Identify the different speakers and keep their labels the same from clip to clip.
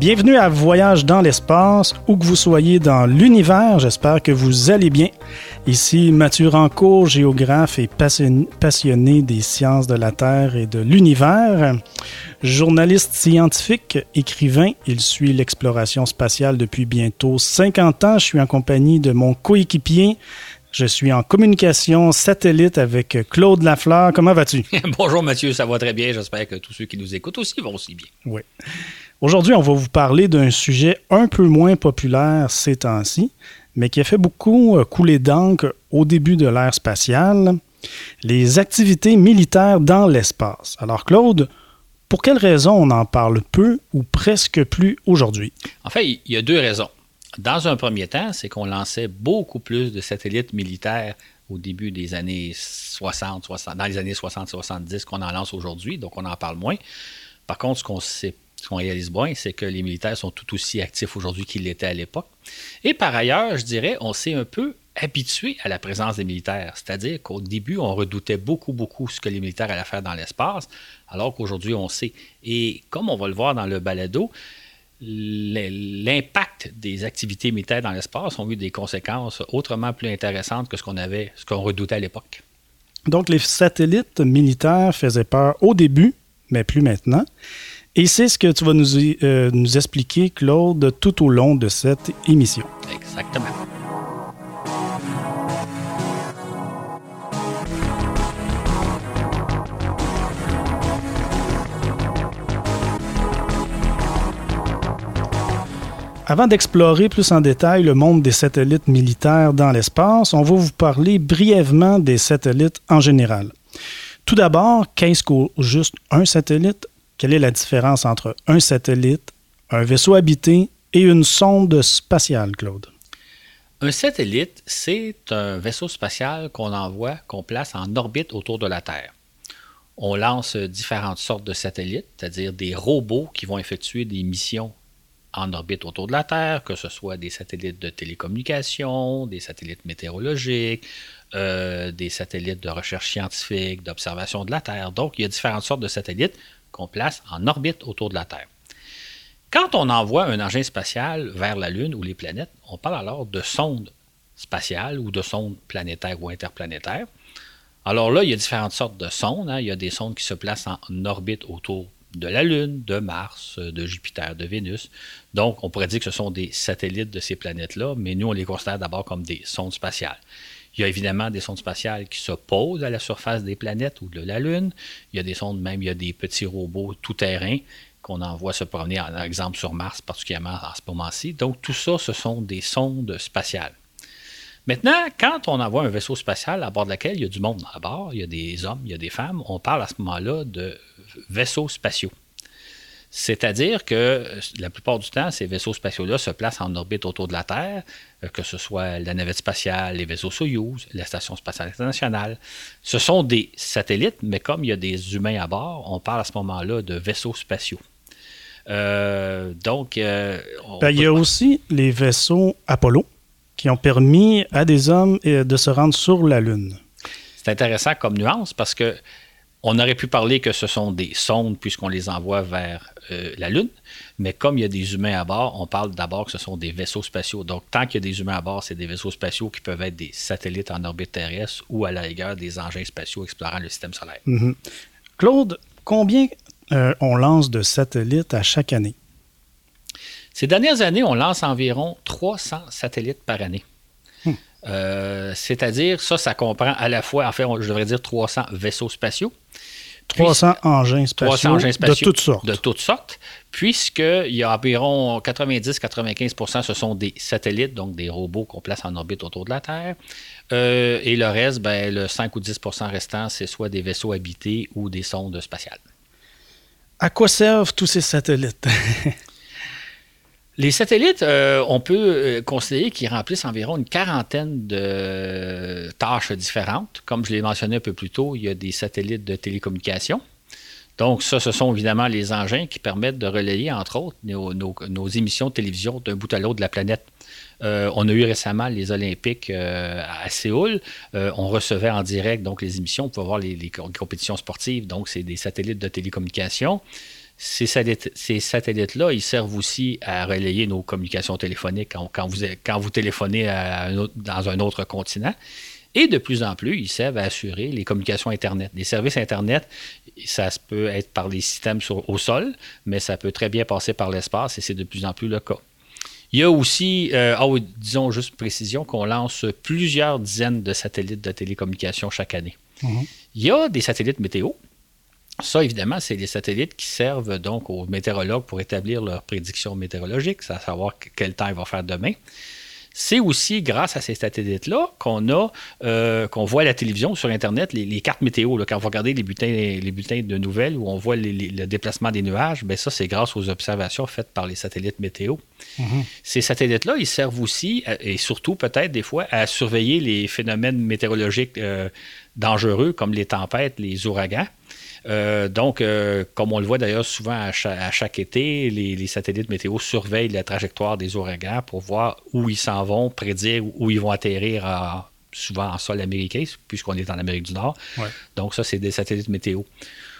Speaker 1: Bienvenue à Voyage dans l'espace, où que vous soyez dans l'univers, j'espère que vous allez bien. Ici Mathieu Rancourt, géographe et passionné des sciences de la Terre et de l'univers. Journaliste scientifique, écrivain, il suit l'exploration spatiale depuis bientôt 50 ans. Je suis en compagnie de mon coéquipier, je suis en communication satellite avec Claude Lafleur. Comment vas-tu?
Speaker 2: Bonjour Mathieu, ça va très bien. J'espère que tous ceux qui nous écoutent aussi vont aussi bien.
Speaker 1: Oui. Aujourd'hui, on va vous parler d'un sujet un peu moins populaire ces temps-ci, mais qui a fait beaucoup euh, couler d'encre au début de l'ère spatiale, les activités militaires dans l'espace. Alors Claude, pour quelles raisons on en parle peu ou presque plus aujourd'hui?
Speaker 2: En fait, il y a deux raisons. Dans un premier temps, c'est qu'on lançait beaucoup plus de satellites militaires au début des années 60, 60 dans les années 60-70 qu'on en lance aujourd'hui, donc on en parle moins. Par contre, ce qu'on sait ce qu'on réalise bien, c'est que les militaires sont tout aussi actifs aujourd'hui qu'ils l'étaient à l'époque. Et par ailleurs, je dirais, on s'est un peu habitué à la présence des militaires. C'est-à-dire qu'au début, on redoutait beaucoup, beaucoup ce que les militaires allaient faire dans l'espace, alors qu'aujourd'hui, on sait. Et comme on va le voir dans le balado, l'impact des activités militaires dans l'espace ont eu des conséquences autrement plus intéressantes que ce qu'on avait, ce qu'on redoutait à l'époque.
Speaker 1: Donc, les satellites militaires faisaient peur au début, mais plus maintenant. Et c'est ce que tu vas nous, euh, nous expliquer, Claude, tout au long de cette émission.
Speaker 2: Exactement.
Speaker 1: Avant d'explorer plus en détail le monde des satellites militaires dans l'espace, on va vous parler brièvement des satellites en général. Tout d'abord, qu'est-ce qu'au juste un satellite? Quelle est la différence entre un satellite, un vaisseau habité et une sonde spatiale, Claude?
Speaker 2: Un satellite, c'est un vaisseau spatial qu'on envoie, qu'on place en orbite autour de la Terre. On lance différentes sortes de satellites, c'est-à-dire des robots qui vont effectuer des missions en orbite autour de la Terre, que ce soit des satellites de télécommunication, des satellites météorologiques, euh, des satellites de recherche scientifique, d'observation de la Terre. Donc, il y a différentes sortes de satellites qu'on place en orbite autour de la Terre. Quand on envoie un engin spatial vers la Lune ou les planètes, on parle alors de sondes spatiales ou de sondes planétaires ou interplanétaires. Alors là, il y a différentes sortes de sondes. Hein. Il y a des sondes qui se placent en orbite autour de la Lune, de Mars, de Jupiter, de Vénus. Donc, on pourrait dire que ce sont des satellites de ces planètes-là, mais nous, on les considère d'abord comme des sondes spatiales. Il y a évidemment des sondes spatiales qui se posent à la surface des planètes ou de la Lune. Il y a des sondes, même, il y a des petits robots tout-terrain qu'on envoie se promener, par exemple, sur Mars, particulièrement en ce moment-ci. Donc, tout ça, ce sont des sondes spatiales. Maintenant, quand on envoie un vaisseau spatial à bord de laquelle il y a du monde à bord, il y a des hommes, il y a des femmes, on parle à ce moment-là de vaisseaux spatiaux. C'est-à-dire que la plupart du temps, ces vaisseaux spatiaux-là se placent en orbite autour de la Terre, euh, que ce soit la navette spatiale, les vaisseaux Soyuz, la Station spatiale internationale. Ce sont des satellites, mais comme il y a des humains à bord, on parle à ce moment-là de vaisseaux spatiaux.
Speaker 1: Euh, donc, euh, ben, il y a aussi les vaisseaux Apollo qui ont permis à des hommes de se rendre sur la Lune.
Speaker 2: C'est intéressant comme nuance parce que on aurait pu parler que ce sont des sondes puisqu'on les envoie vers euh, la Lune, mais comme il y a des humains à bord, on parle d'abord que ce sont des vaisseaux spatiaux. Donc, tant qu'il y a des humains à bord, c'est des vaisseaux spatiaux qui peuvent être des satellites en orbite terrestre ou à la rigueur des engins spatiaux explorant le système solaire.
Speaker 1: Mm-hmm. Claude, combien euh, on lance de satellites à chaque année?
Speaker 2: Ces dernières années, on lance environ 300 satellites par année. Euh, c'est-à-dire, ça, ça comprend à la fois, en fait, je devrais dire 300 vaisseaux spatiaux,
Speaker 1: 300 engins spatiaux, de toutes sortes.
Speaker 2: De toutes sortes, puisqu'il y a environ 90-95% ce sont des satellites, donc des robots qu'on place en orbite autour de la Terre. Euh, et le reste, ben, le 5 ou 10% restant, c'est soit des vaisseaux habités ou des sondes spatiales.
Speaker 1: À quoi servent tous ces satellites?
Speaker 2: Les satellites, euh, on peut euh, considérer qu'ils remplissent environ une quarantaine de tâches différentes. Comme je l'ai mentionné un peu plus tôt, il y a des satellites de télécommunication. Donc, ça, ce sont évidemment les engins qui permettent de relayer, entre autres, nos, émissions de télévision d'un bout à l'autre de la planète. Euh, on a eu récemment les Olympiques à Séoul. on recevait en direct donc les émissions. On pouvait voir les compétitions sportives. Donc, c'est des satellites de télécommunication Ces satellites-là, ils servent aussi à relayer nos communications téléphoniques quand, vous, quand vous téléphonez dans un autre continent. Et de plus en plus, ils servent à assurer les communications Internet. Les services Internet, ça peut être par les systèmes au sol, mais ça peut très bien passer par l'espace et c'est de plus en plus le cas. Il y a aussi, euh, ah disons juste précision, qu'on lance plusieurs dizaines de satellites de télécommunications chaque année. Mhm. Il y a des satellites météo. Ça, évidemment, c'est les satellites qui servent donc aux météorologues pour établir leurs prédictions météorologiques, à savoir quel temps il va faire demain. C'est aussi grâce à ces satellites-là qu'on a, euh, qu'on voit à la télévision, sur Internet, les, cartes météo. quand vous regardez les bulletins, les bulletins de nouvelles où on voit le déplacement des nuages, bien ça, c'est grâce aux observations faites par les satellites météo. Mhm. Ces satellites-là, ils servent aussi, et surtout peut-être des fois, à surveiller les phénomènes météorologiques euh, dangereux comme les tempêtes, les ouragans. Euh, donc, euh, comme on le voit d'ailleurs souvent à chaque, été, les, satellites météo surveillent la trajectoire des ouragans pour voir où ils s'en vont, prédire où ils vont atterrir souvent en sol américain, puisqu'on est en Amérique du Nord. Donc, ça, c'est des satellites météo.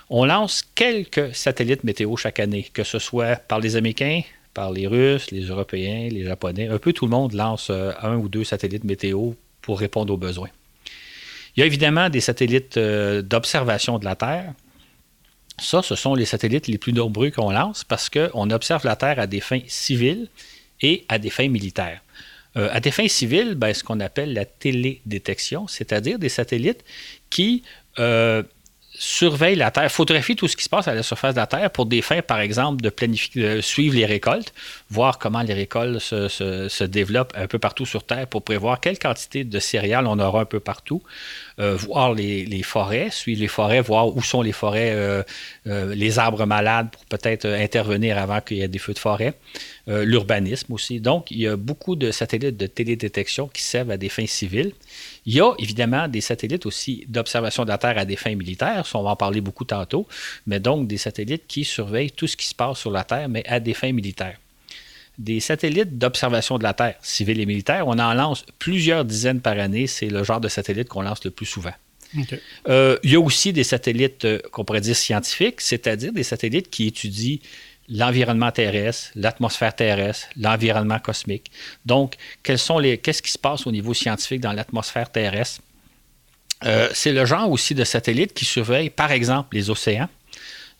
Speaker 2: On lance quelques satellites météo chaque année, que ce soit par les Américains, par les Russes, les Européens, les Japonais. Un peu tout le monde lance euh, un ou deux satellites météo pour répondre aux besoins. Il y a évidemment des satellites d'observation de la Terre. Ça, ce sont les satellites les plus nombreux qu'on lance parce qu'on observe la Terre à des fins civiles et à des fins militaires. Euh, à des fins civiles, ben, ce qu'on appelle la télédétection, c'est-à-dire des satellites qui euh, surveillent la Terre, photographient tout ce qui se passe à la surface de la Terre pour des fins, par exemple, de, de suivre les récoltes, voir comment les récoltes se, développent un peu partout sur Terre pour prévoir quelle quantité de céréales on aura un peu partout. Euh, voir les, forêts, suivre les forêts, voir où sont les forêts, euh, euh, les arbres malades pour peut-être intervenir avant qu'il y ait des feux de forêt. L'urbanisme aussi. Donc, il y a beaucoup de satellites de télédétection qui servent à des fins civiles. Il y a évidemment des satellites aussi d'observation de la Terre à des fins militaires. on va en parler beaucoup tantôt. Mais donc, des satellites qui surveillent tout ce qui se passe sur la Terre, mais à des fins militaires des satellites d'observation de la Terre, civils et militaires. On en lance plusieurs dizaines par année. C'est le genre de satellite qu'on lance le plus souvent. Euh, il y a aussi des satellites euh, qu'on pourrait dire scientifiques, c'est-à-dire des satellites qui étudient l'environnement terrestre, l'atmosphère terrestre, l'environnement cosmique. Donc, quels sont les, qu'est-ce qui se passe au niveau scientifique dans l'atmosphère terrestre? Euh, c'est le genre aussi de satellites qui surveillent, par exemple, les océans,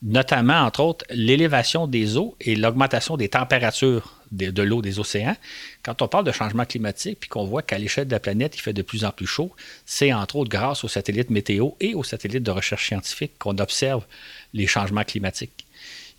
Speaker 2: notamment, entre autres, l'élévation des eaux et l'augmentation des températures de, l'eau des océans. Quand on parle de changement climatique, puis qu'on voit qu'à l'échelle de la planète, il fait de plus en plus chaud, c'est entre autres grâce aux satellites météo et aux satellites de recherche scientifique qu'on observe les changements climatiques.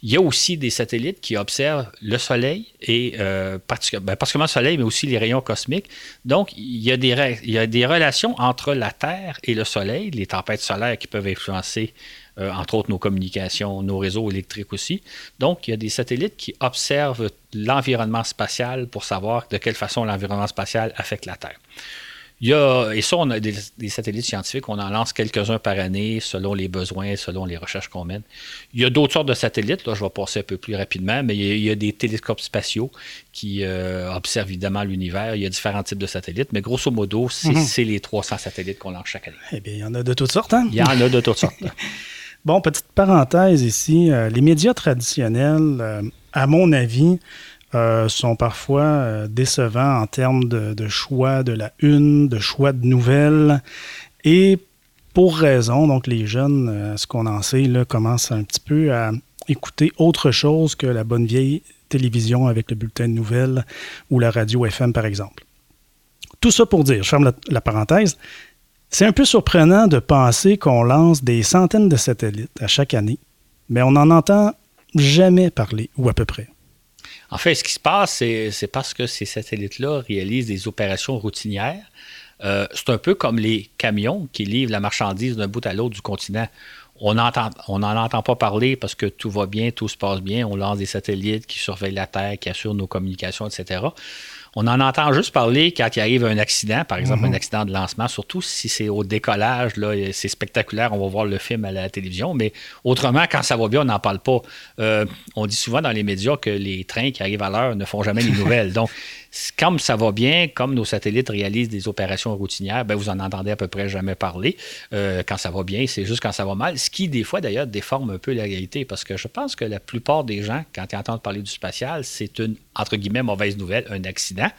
Speaker 2: Il y a aussi des satellites qui observent le Soleil et euh, ben, particulièrement le Soleil, mais aussi les rayons cosmiques. Donc, il y, a des, il y a des relations entre la Terre et le Soleil, les tempêtes solaires qui peuvent influencer euh, entre autres nos communications, nos réseaux électriques aussi. Donc, il y a des satellites qui observent l'environnement spatial pour savoir de quelle façon l'environnement spatial affecte la Terre. Il y a, et ça, on a des, satellites scientifiques, on en lance quelques-uns par année selon les besoins, selon les recherches qu'on mène. Il y a d'autres sortes de satellites, là, je vais passer un peu plus rapidement, mais il y a, des télescopes spatiaux qui euh, observent évidemment l'univers. Il y a différents types de satellites, mais grosso modo, c'est mhm. les 300 satellites qu'on lance chaque année.
Speaker 1: Eh bien, il y en a de toutes sortes, hein?
Speaker 2: Il y en a de toutes sortes.
Speaker 1: Bon, petite parenthèse ici. Euh, les médias traditionnels, euh, à mon avis, euh, sont parfois décevants en termes de, choix de la une, de choix de nouvelles. Et pour raison, donc les jeunes, ce qu'on en sait, là, commencent un petit peu à écouter autre chose que la bonne vieille télévision avec le bulletin de nouvelles ou la radio FM, par exemple. Tout ça pour dire, je ferme la parenthèse, c'est un peu surprenant de penser qu'on lance des centaines de satellites à chaque année, mais on n'en entend jamais parler, ou à peu près.
Speaker 2: En fait, ce qui se passe, c'est parce que ces satellites-là réalisent des opérations routinières. Euh, c'est un peu comme les camions qui livrent la marchandise d'un bout à l'autre du continent. On n'en entend pas parler parce que tout va bien, tout se passe bien. On lance des satellites qui surveillent la Terre, qui assurent nos communications, etc. On en entend juste parler quand il arrive un accident, par exemple un mhm. accident de lancement, surtout si c'est au décollage, là, c'est spectaculaire, on va voir le film à la télévision, mais autrement, quand ça va bien, on n'en parle pas. Euh, on dit souvent dans les médias que les trains qui arrivent à l'heure ne font jamais les nouvelles. Donc, Comme ça va bien, comme nos satellites réalisent des opérations routinières, ben vous en entendez à peu près jamais parler. Euh, quand ça va bien, c'est juste quand ça va mal. Ce qui, des fois, d'ailleurs, déforme un peu la réalité. Parce que je pense que la plupart des gens, quand ils entendent parler du spatial, c'est une, entre guillemets, mauvaise nouvelle, un accident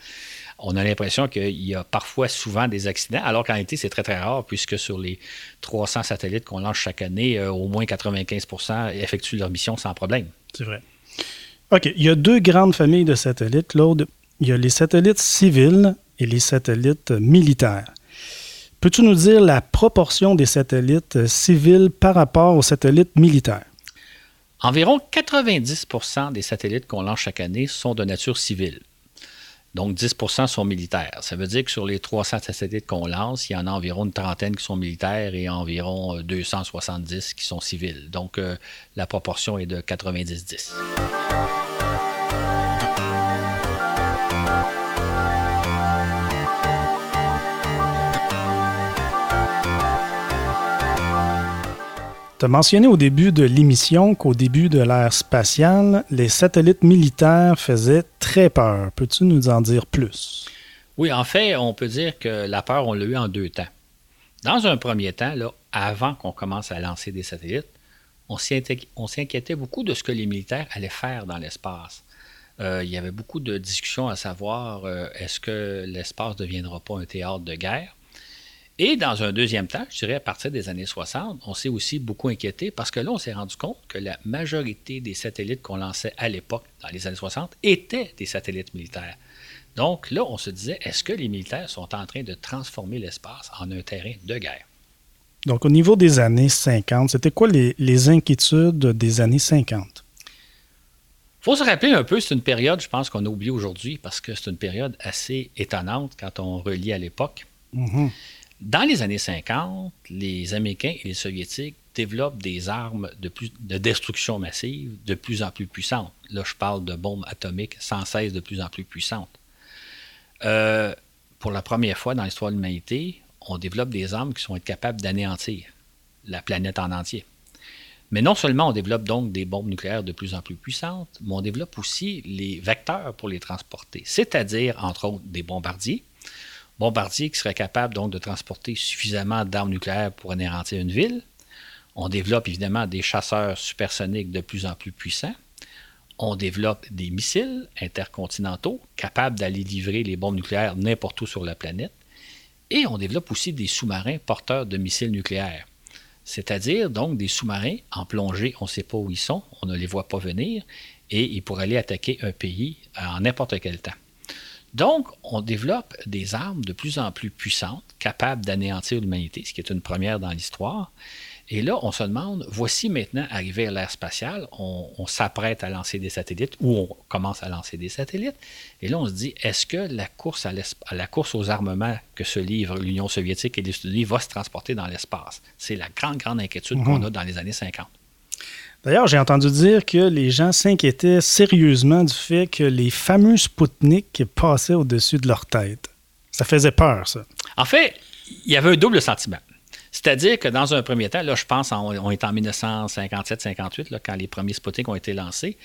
Speaker 2: on a l'impression qu'il y a parfois souvent des accidents, alors qu'en réalité, c'est très, très rare, puisque sur les 300 satellites qu'on lance chaque année, euh, au moins 95% effectuent leur mission sans problème.
Speaker 1: C'est vrai. OK. Il y a deux grandes familles de satellites. L'autre, il y a les satellites civils et les satellites militaires. Peux-tu nous dire la proportion des satellites civils par rapport aux satellites militaires?
Speaker 2: Environ 90% des satellites qu'on lance chaque année sont de nature civile. Donc, 10% sont militaires. Ça veut dire que sur les 300 satellites qu'on lance, il y en a environ une trentaine qui sont militaires et environ 270 euh, qui sont civils. Donc, euh, la proportion est de 90-10.
Speaker 1: Tu as mentionné au début de l'émission qu'au début de l'ère spatiale, les satellites militaires faisaient très peur. Peux-tu nous en dire plus?
Speaker 2: Oui, en fait, on peut dire que la peur, on l'a eu en deux temps. Dans un premier temps, là, avant qu'on commence à lancer des satellites, on s'inquiétait beaucoup de ce que les militaires allaient faire dans l'espace. Euh, il y avait beaucoup de discussions à savoir euh, est-ce que l'espace ne deviendra pas un théâtre de guerre? Et dans un deuxième temps, je dirais à partir des années 60, on s'est aussi beaucoup inquiété parce que là, on s'est rendu compte que la majorité des satellites qu'on lançait à l'époque, dans les années 60, étaient des satellites militaires. Donc là, on se disait, est-ce que les militaires sont en train de transformer l'espace en un terrain de guerre?
Speaker 1: Donc au niveau des années 50, c'était quoi les, les inquiétudes des années 50?
Speaker 2: Il faut se rappeler un peu, c'est une période, je pense qu'on a oublié aujourd'hui, parce que c'est une période assez étonnante quand on relie à l'époque. Mm-hmm. Dans les années 50, les Américains et les Soviétiques développent des armes de, destruction massive de plus en plus puissantes. Là, je parle de bombes atomiques sans cesse de plus en plus puissantes. Euh, pour la première fois dans l'histoire de l'humanité, on développe des armes qui sont capables d'anéantir la planète en entier. Mais non seulement on développe donc des bombes nucléaires de plus en plus puissantes, mais on développe aussi les vecteurs pour les transporter, c'est-à-dire, entre autres, des bombardiers, Bombardier qui serait capable donc de transporter suffisamment d'armes nucléaires pour anéantir une ville. On développe évidemment des chasseurs supersoniques de plus en plus puissants. On développe des missiles intercontinentaux capables d'aller livrer les bombes nucléaires n'importe où sur la planète. Et on développe aussi des sous-marins porteurs de missiles nucléaires. C'est-à-dire donc des sous-marins en plongée, on ne sait pas où ils sont, on ne les voit pas venir, et ils pourraient aller attaquer un pays en n'importe quel temps. Donc, on développe des armes de plus en plus puissantes, capables d'anéantir l'humanité, ce qui est une première dans l'histoire. Et là, on se demande, voici maintenant arrivé à l'ère spatiale, on, s'apprête à lancer des satellites ou on commence à lancer des satellites. Et là, on se dit, est-ce que la course, à, la course aux armements que se livrent l'Union soviétique et les États-Unis va se transporter dans l'espace? C'est la grande, grande inquiétude mhm. qu'on a dans les années 50.
Speaker 1: D'ailleurs, j'ai entendu dire que les gens s'inquiétaient sérieusement du fait que les fameux Spoutnik passaient au-dessus de leur tête. Ça faisait peur, ça.
Speaker 2: En fait, il y avait un double sentiment. C'est-à-dire que dans un premier temps, là, je pense, on est en 1957-58, quand les premiers Sputnik ont été lancés,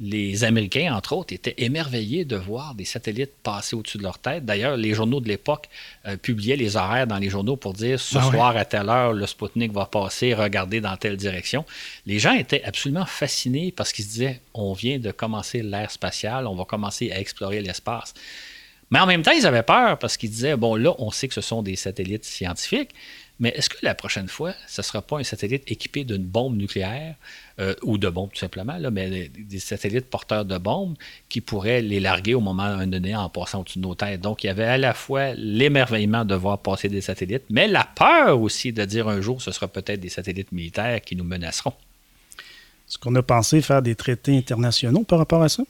Speaker 2: les Américains, entre autres, étaient émerveillés de voir des satellites passer au-dessus de leur tête. D'ailleurs, les journaux de l'époque euh, publiaient les horaires dans les journaux pour dire ce ah soir à telle heure, le Sputnik va passer, regardez dans telle direction. Les gens étaient absolument fascinés parce qu'ils se disaient on vient de commencer l'ère spatiale, on va commencer à explorer l'espace. Mais en même temps, ils avaient peur parce qu'ils disaient bon, là, on sait que ce sont des satellites scientifiques, mais est-ce que la prochaine fois, ce ne sera pas un satellite équipé d'une bombe nucléaire euh, ou de bombes tout simplement, là, mais des satellites porteurs de bombes qui pourraient les larguer au moment donné en passant au-dessus de nos têtes. Donc, il y avait à la fois l'émerveillement de voir passer des satellites, mais la peur aussi de dire un jour ce sera peut-être des satellites militaires qui nous menaceront.
Speaker 1: Est-ce qu'on a pensé faire des traités internationaux par rapport à ça?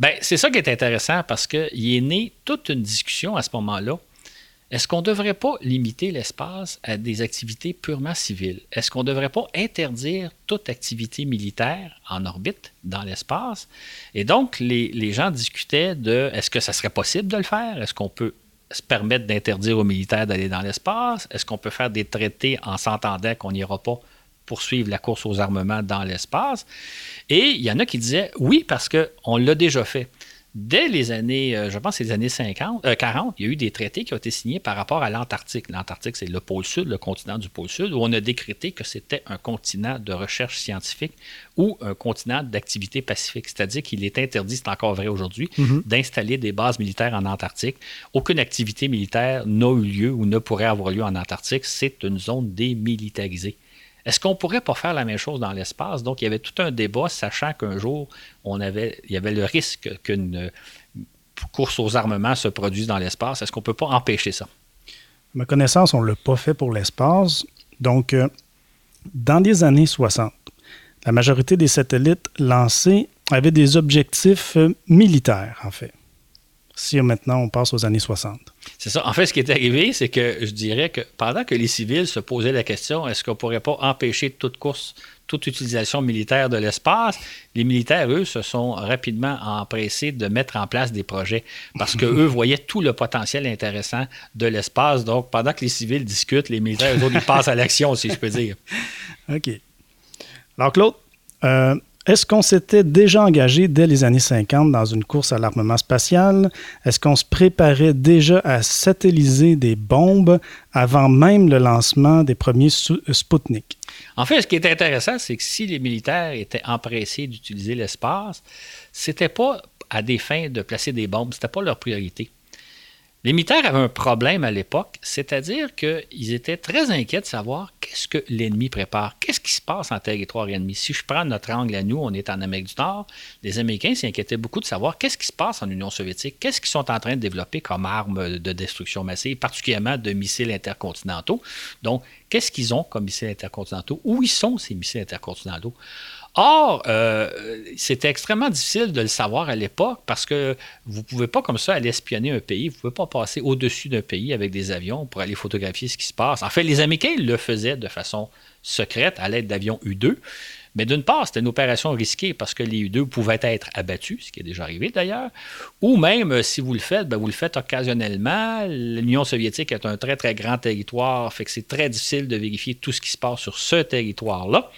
Speaker 2: Bien, c'est ça qui est intéressant parce qu'il est né toute une discussion à ce moment-là est-ce qu'on ne devrait pas limiter l'espace à des activités purement civiles? Est-ce qu'on ne devrait pas interdire toute activité militaire en orbite dans l'espace? Et donc, les, gens discutaient de est-ce que ça serait possible de le faire? Est-ce qu'on peut se permettre d'interdire aux militaires d'aller dans l'espace? Est-ce qu'on peut faire des traités en s'entendant qu'on n'ira pas poursuivre la course aux armements dans l'espace? Et il y en a qui disaient oui, parce qu'on l'a déjà fait. Dès les années, euh, je pense les années 50, 40, il y a eu des traités qui ont été signés par rapport à l'Antarctique. L'Antarctique, c'est le pôle sud, le continent du pôle sud, où on a décrété que c'était un continent de recherche scientifique ou un continent d'activité pacifique. C'est-à-dire qu'il est interdit, c'est encore vrai aujourd'hui,
Speaker 1: Mhm.
Speaker 2: d'installer des bases militaires en Antarctique. Aucune activité militaire n'a eu lieu ou ne pourrait avoir lieu en Antarctique. C'est une zone démilitarisée. Est-ce qu'on pourrait pas faire la même chose dans l'espace? Donc, il y avait tout un débat, sachant qu'un jour, il y avait le risque qu'une course aux armements se produise dans l'espace. Est-ce qu'on peut pas empêcher ça?
Speaker 1: À ma connaissance, on ne l'a pas fait pour l'espace. Donc, euh, dans les années 60, la majorité des satellites lancés avaient des objectifs euh, militaires, en fait. Si maintenant on passe aux années 60.
Speaker 2: C'est ça. En fait, ce qui est arrivé, c'est que je dirais que pendant que les civils se posaient la question, est-ce qu'on pourrait pas empêcher toute course, toute utilisation militaire de l'espace, les militaires, eux, se sont rapidement empressés de mettre en place des projets parce qu'eux voyaient tout le potentiel intéressant de l'espace. Donc, pendant que les civils discutent, les militaires, eux autres, ils passent à l'action, si je peux dire.
Speaker 1: OK. Alors, Claude, euh, est-ce qu'on s'était déjà engagé dès les années 50 dans une course à l'armement spatial? Est-ce qu'on se préparait déjà à satelliser des bombes avant même le lancement des premiers Sou- Sputnik?
Speaker 2: En fait, ce qui est intéressant, c'est que si les militaires étaient empressés d'utiliser l'espace, c'était pas à des fins de placer des bombes, c'était pas leur priorité. Les militaires avaient un problème à l'époque, c'est-à-dire qu'ils étaient très inquiets de savoir qu'est-ce que l'ennemi prépare, qu'est-ce qui se passe en territoire ennemi. Si je prends notre angle à nous, on est en Amérique du Nord, les Américains s'inquiétaient beaucoup de savoir qu'est-ce qui se passe en Union soviétique, qu'est-ce qu'ils sont en train de développer comme armes de destruction massive, particulièrement de missiles intercontinentaux. Donc, qu'est-ce qu'ils ont comme missiles intercontinentaux? Où ils sont ces missiles intercontinentaux? Or, euh, c'était extrêmement difficile de le savoir à l'époque parce que vous ne pouvez pas comme ça aller espionner un pays, vous ne pouvez pas passer au-dessus d'un pays avec des avions pour aller photographier ce qui se passe. En fait, les Américains le faisaient de façon secrète à l'aide d'avions U-2. Mais d'une part, c'était une opération risquée parce que les U-2 pouvaient être abattus, ce qui est déjà arrivé d'ailleurs, ou même euh, si vous le faites, ben, vous le faites occasionnellement. L'Union soviétique est un très très grand territoire, fait que c'est très difficile de vérifier tout ce qui se passe sur ce territoire-là.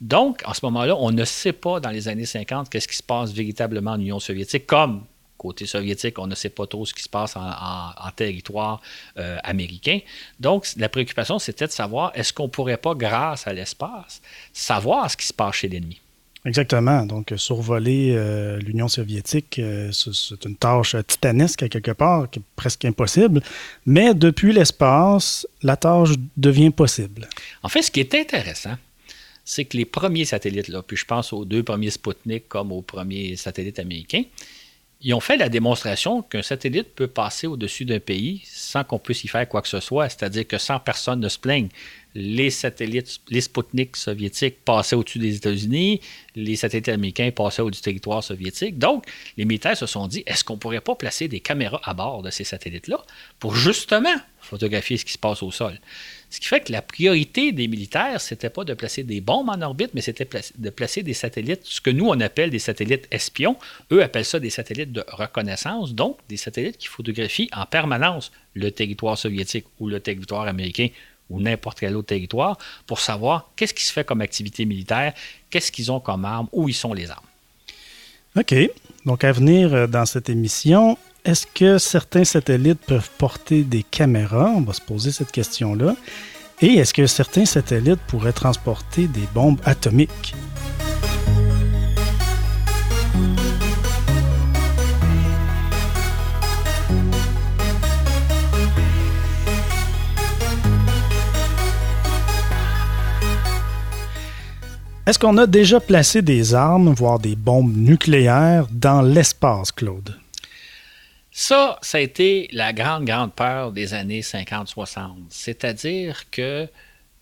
Speaker 2: Donc, en ce moment-là, on ne sait pas dans les années 50 qu'est-ce qui se passe véritablement en Union soviétique, comme côté soviétique, on ne sait pas trop ce qui se passe en, en- en territoire euh, américain. Donc, la préoccupation, c'était de savoir est-ce qu'on pourrait pas, grâce à l'espace, savoir ce qui se passe chez l'ennemi?
Speaker 1: Exactement. Donc, survoler euh, l'Union soviétique, euh, c'est une tâche titanesque à quelque part, qui est presque impossible. Mais depuis l'espace, la tâche devient possible.
Speaker 2: En fait, ce qui est intéressant, c'est que les premiers satellites, là, puis je pense aux deux premiers Sputnik comme aux premiers satellites américains, ils ont fait la démonstration qu'un satellite peut passer au-dessus d'un pays sans qu'on puisse y faire quoi que ce soit, c'est-à-dire que sans personne ne se plaigne. Les satellites, les Sputnik soviétiques passaient au-dessus des États-Unis, les satellites américains passaient au-dessus du territoire soviétique. Donc, les militaires se sont dit, est-ce qu'on pourrait pas placer des caméras à bord de ces satellites-là pour justement photographier ce qui se passe au sol? Ce qui fait que la priorité des militaires, c'était pas de placer des bombes en orbite, mais c'était de placer des satellites, ce que nous on appelle des satellites espions. Eux appellent ça des satellites de reconnaissance, donc des satellites qui photographient en permanence le territoire soviétique ou le territoire américain ou n'importe quel autre territoire pour savoir qu'est-ce qui se fait comme activité militaire, qu'est-ce qu'ils ont comme armes, où ils sont les armes.
Speaker 1: OK. Donc, à venir euh, dans cette émission, est-ce que certains satellites peuvent porter des caméras? On va se poser cette question-là. Et est-ce que certains satellites pourraient transporter des bombes atomiques? Est-ce qu'on a déjà placé des armes, voire des bombes nucléaires, dans l'espace, Claude?
Speaker 2: Ça, ça a été la grande, grande peur des années 50-60. C'est-à-dire que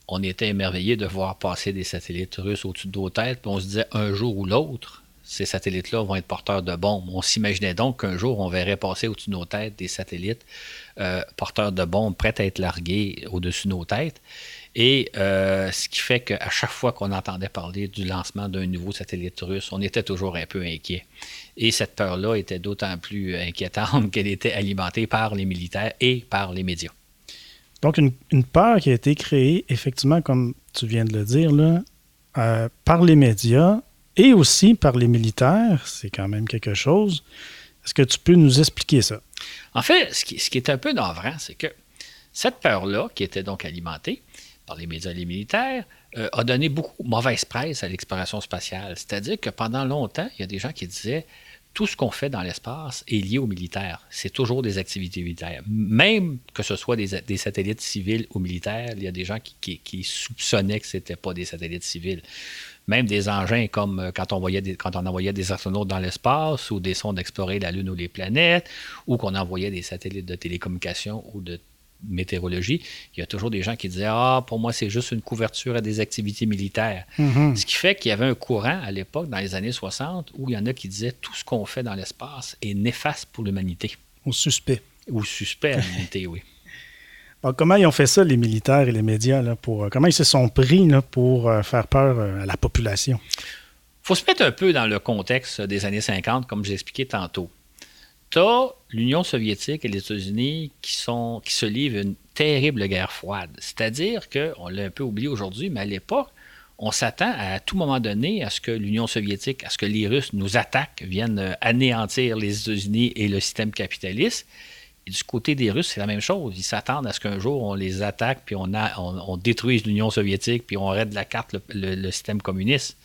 Speaker 2: on était émerveillés de voir passer des satellites russes au-dessus de nos têtes, puis on se disait un jour ou l'autre, ces satellites-là vont être porteurs de bombes. On s'imaginait donc qu'un jour, on verrait passer au-dessus de nos têtes des satellites euh, porteurs de bombes prêts à être largués au-dessus de nos têtes. Et euh, ce qui fait qu'à chaque fois qu'on entendait parler du lancement d'un nouveau satellite russe, on était toujours un peu inquiet. Et cette peur-là était d'autant plus inquiétante qu'elle était alimentée par les militaires et par les médias.
Speaker 1: Donc, une, une peur qui a été créée, effectivement, comme tu viens de le dire, là, euh, par les médias et aussi par les militaires, c'est quand même quelque chose. Est-ce que tu peux nous expliquer ça?
Speaker 2: En fait, ce qui, ce qui est un peu navrant, c'est que cette peur-là, qui était donc alimentée par les médias et les militaires, euh, a donné beaucoup mauvaise presse à l'exploration spatiale. C'est-à-dire que pendant longtemps, il y a des gens qui disaient tout ce qu'on fait dans l'espace est lié aux militaires. C'est toujours des activités militaires. Même que ce soit des, satellites civils ou militaires, il y a des gens qui, soupçonnaient que ce n'était pas des satellites civils. Même des engins comme euh, quand on, voyait quand on envoyait des astronautes dans l'espace ou des sondes explorer la Lune ou les planètes, ou qu'on envoyait des satellites de télécommunication ou de météorologie, il y a toujours des gens qui disaient Ah, pour moi, c'est juste une couverture à des activités militaires.
Speaker 1: Mhm.
Speaker 2: Ce qui fait qu'il y avait un courant à l'époque, dans les années 60, où il y en a qui disaient tout ce qu'on fait dans l'espace est néfaste pour l'humanité.
Speaker 1: Au suspect.
Speaker 2: Ou suspect à l'humanité, oui.
Speaker 1: Comment ils ont fait ça, les militaires et les médias, là, pour, euh, comment ils se sont pris là, pour euh, faire peur euh, à la population?
Speaker 2: faut se mettre un peu dans le contexte des années 50, comme j'ai expliqué tantôt. Tu as l'Union soviétique et les États-Unis qui, sont, qui se livrent une terrible guerre froide. C'est-à-dire qu'on l'a un peu oublié aujourd'hui, mais à l'époque, on s'attend à tout moment donné à ce que l'Union soviétique, à ce que les Russes nous attaquent, viennent euh, anéantir les États-Unis et le système capitaliste. Du côté des Russes, c'est la même chose. Ils s'attendent à ce qu'un jour, on les attaque, puis on, on, on détruise l'Union soviétique, puis on arrête de la carte le système communiste.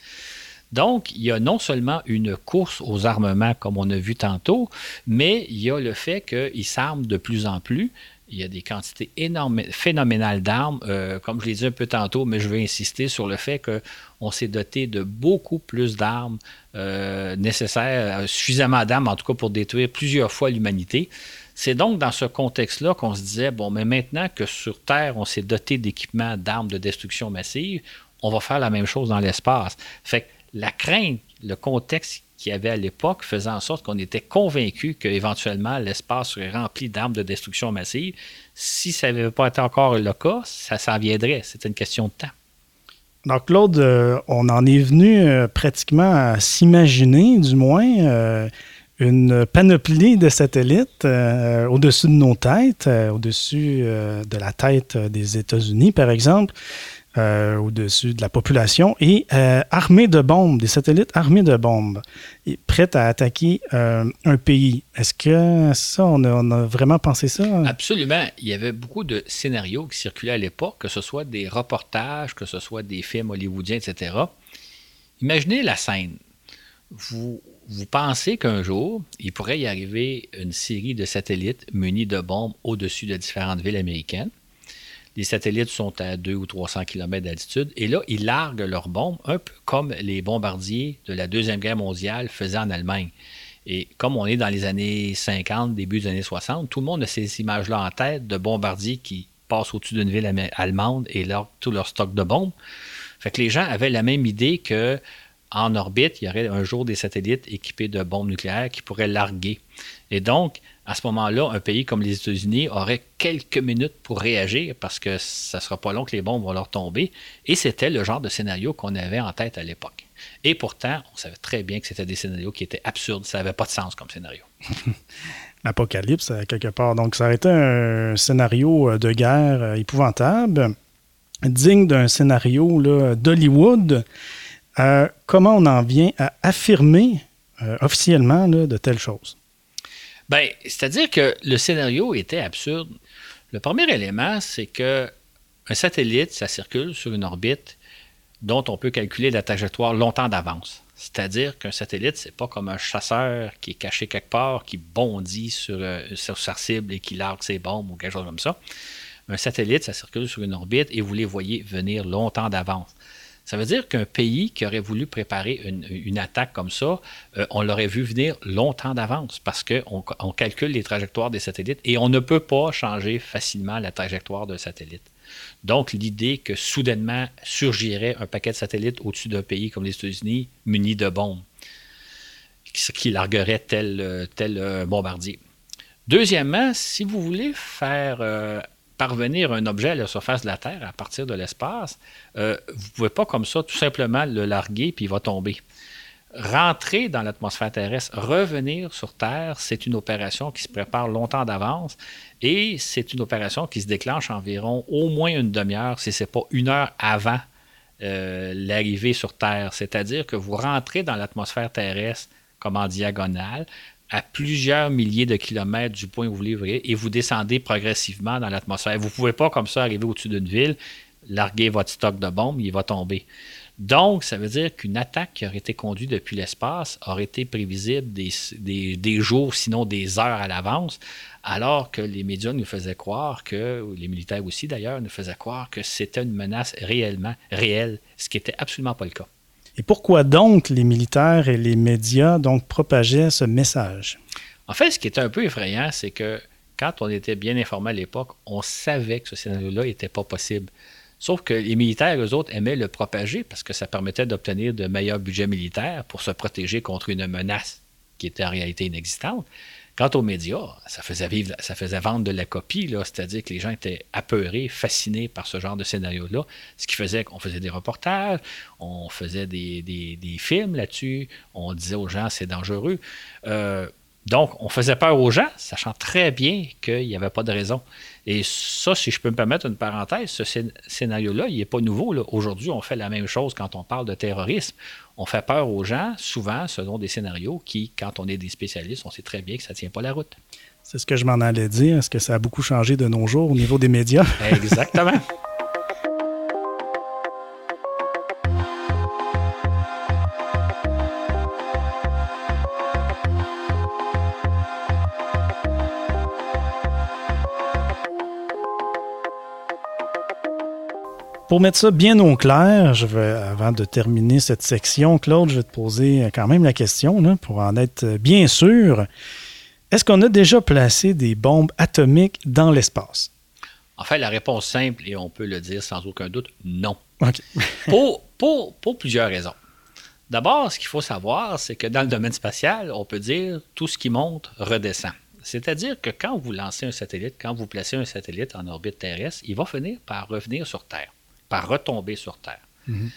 Speaker 2: Donc, il y a non seulement une course aux armements, comme on a vu tantôt, mais il y a le fait qu'ils s'arment de plus en plus. Il y a des quantités énormes, phénoménales d'armes. Euh, comme je l'ai dit un peu tantôt, mais je vais insister sur le fait qu'on s'est doté de beaucoup plus d'armes euh, nécessaires, euh, suffisamment d'armes en tout cas pour détruire plusieurs fois l'humanité. C'est donc dans ce contexte-là qu'on se disait, bon, mais maintenant que sur Terre, on s'est doté d'équipements d'armes de destruction massive, on va faire la même chose dans l'espace. Fait que la crainte, le contexte qu'il y avait à l'époque faisait en sorte qu'on était convaincu qu'éventuellement l'espace serait rempli d'armes de destruction massive. Si ça n'avait pas été encore le cas, ça s'en viendrait. C'était une question de temps.
Speaker 1: Donc, Claude, euh, on en est venu euh, pratiquement à s'imaginer, du moins, euh, une panoplie de satellites au-dessus de nos têtes, au-dessus de la tête des États-Unis, par exemple, au-dessus de la population, et armés de bombes, des satellites armés de bombes, et prêts à attaquer un pays. Est-ce que ça, on a, vraiment pensé ça?
Speaker 2: Absolument. Il y avait beaucoup de scénarios qui circulaient à l'époque, que ce soit des reportages, que ce soit des films hollywoodiens, etc. Imaginez la scène. Vous pensez qu'un jour, il pourrait y arriver une série de satellites munis de bombes au-dessus de différentes villes américaines. Les satellites sont à 2 ou 300 km d'altitude et là, ils larguent leurs bombes un peu comme les bombardiers de la Deuxième Guerre mondiale faisaient en Allemagne. Et comme on est dans les années 50, début des années 60, tout le monde a ces images-là en tête de bombardiers qui passent au-dessus d'une ville allemande et leur, tout leur stock de bombes. Fait que les gens avaient la même idée que en orbite, il y aurait un jour des satellites équipés de bombes nucléaires qui pourraient larguer. Et donc, à ce moment-là, un pays comme les États-Unis aurait quelques minutes pour réagir parce que ça ne sera pas long que les bombes vont leur tomber. Et c'était le genre de scénario qu'on avait en tête à l'époque. Et pourtant, on savait très bien que c'était des scénarios qui étaient absurdes. Ça n'avait pas de sens comme scénario.
Speaker 1: L'apocalypse, quelque part. Donc, ça aurait été un scénario de guerre épouvantable, digne d'un scénario d'Hollywood. Euh, comment on en vient à affirmer euh, officiellement de telles choses?
Speaker 2: Bien, c'est-à-dire que le scénario était absurde. Le premier élément, c'est que un satellite, ça circule sur une orbite dont on peut calculer la trajectoire longtemps d'avance. C'est-à-dire qu'un satellite, c'est pas comme un chasseur qui est caché quelque part, qui bondit sur, euh, sur sa cible et qui largue ses bombes ou quelque chose comme ça. Un satellite, ça circule sur une orbite et vous les voyez venir longtemps d'avance. Ça veut dire qu'un pays qui aurait voulu préparer une, une attaque comme ça, euh, on l'aurait vu venir longtemps d'avance parce qu'on on calcule les trajectoires des satellites et on ne peut pas changer facilement la trajectoire d'un satellite. Donc, l'idée que soudainement surgirait un paquet de satellites au-dessus d'un pays comme les États-Unis muni de bombes, qui larguerait tel, tel bombardier. Deuxièmement, si vous voulez faire euh, parvenir un objet à la surface de la Terre à partir de l'espace, euh, vous ne pouvez pas comme ça tout simplement le larguer puis il va tomber. Rentrer dans l'atmosphère terrestre, revenir sur Terre, c'est une opération qui se prépare longtemps d'avance et c'est une opération qui se déclenche environ au moins une demi-heure, si ce n'est pas une heure avant euh, l'arrivée sur Terre. C'est-à-dire que vous rentrez dans l'atmosphère terrestre comme en diagonale, à plusieurs milliers de kilomètres du point où vous livrez et vous descendez progressivement dans l'atmosphère. Vous ne pouvez pas comme ça arriver au-dessus d'une ville, larguer votre stock de bombes, il va tomber. Donc, ça veut dire qu'une attaque qui aurait été conduite depuis l'espace aurait été prévisible des, jours, sinon des heures à l'avance, alors que les médias nous faisaient croire que, les militaires aussi d'ailleurs, nous faisaient croire que c'était une menace réellement réelle, ce qui n'était absolument pas le cas.
Speaker 1: Et pourquoi donc les militaires et les médias donc propageaient ce message?
Speaker 2: En fait, ce qui était un peu effrayant, c'est que quand on était bien informé à l'époque, on savait que ce scénario-là n'était pas possible. Sauf que les militaires, eux autres, aimaient le propager parce que ça permettait d'obtenir de meilleurs budgets militaires pour se protéger contre une menace qui était en réalité inexistante. Quant aux médias, ça faisait vivre, ça faisait vendre de la copie, c'est-à-dire que les gens étaient apeurés, fascinés par ce genre de scénario-là, ce qui faisait qu'on faisait des reportages, on faisait des, films là-dessus, on disait aux gens c'est dangereux. Euh, donc, on faisait peur aux gens, sachant très bien qu'il n'y avait pas de raison. Et ça, si je peux me permettre une parenthèse, ce scénario-là, il n'est pas nouveau. Aujourd'hui, on fait la même chose quand on parle de terrorisme. On fait peur aux gens, souvent selon des scénarios qui, quand on est des spécialistes, on sait très bien que ça ne tient pas la route.
Speaker 1: C'est ce que je m'en allais dire. Est-ce que ça a beaucoup changé de nos jours au niveau des médias?
Speaker 2: Exactement.
Speaker 1: Pour mettre ça bien au clair, je vais, avant de terminer cette section, Claude, je vais te poser quand même la question, pour en être bien sûr. Est-ce qu'on a déjà placé des bombes atomiques dans l'espace?
Speaker 2: En fait, la réponse simple, et on peut le dire sans aucun doute, non. pour, plusieurs raisons. D'abord, ce qu'il faut savoir, c'est que dans le domaine spatial, on peut dire tout ce qui monte redescend. C'est-à-dire que quand vous lancez un satellite, quand vous placez un satellite en orbite terrestre, il va finir par revenir sur Terre par retomber sur Terre. Mhm.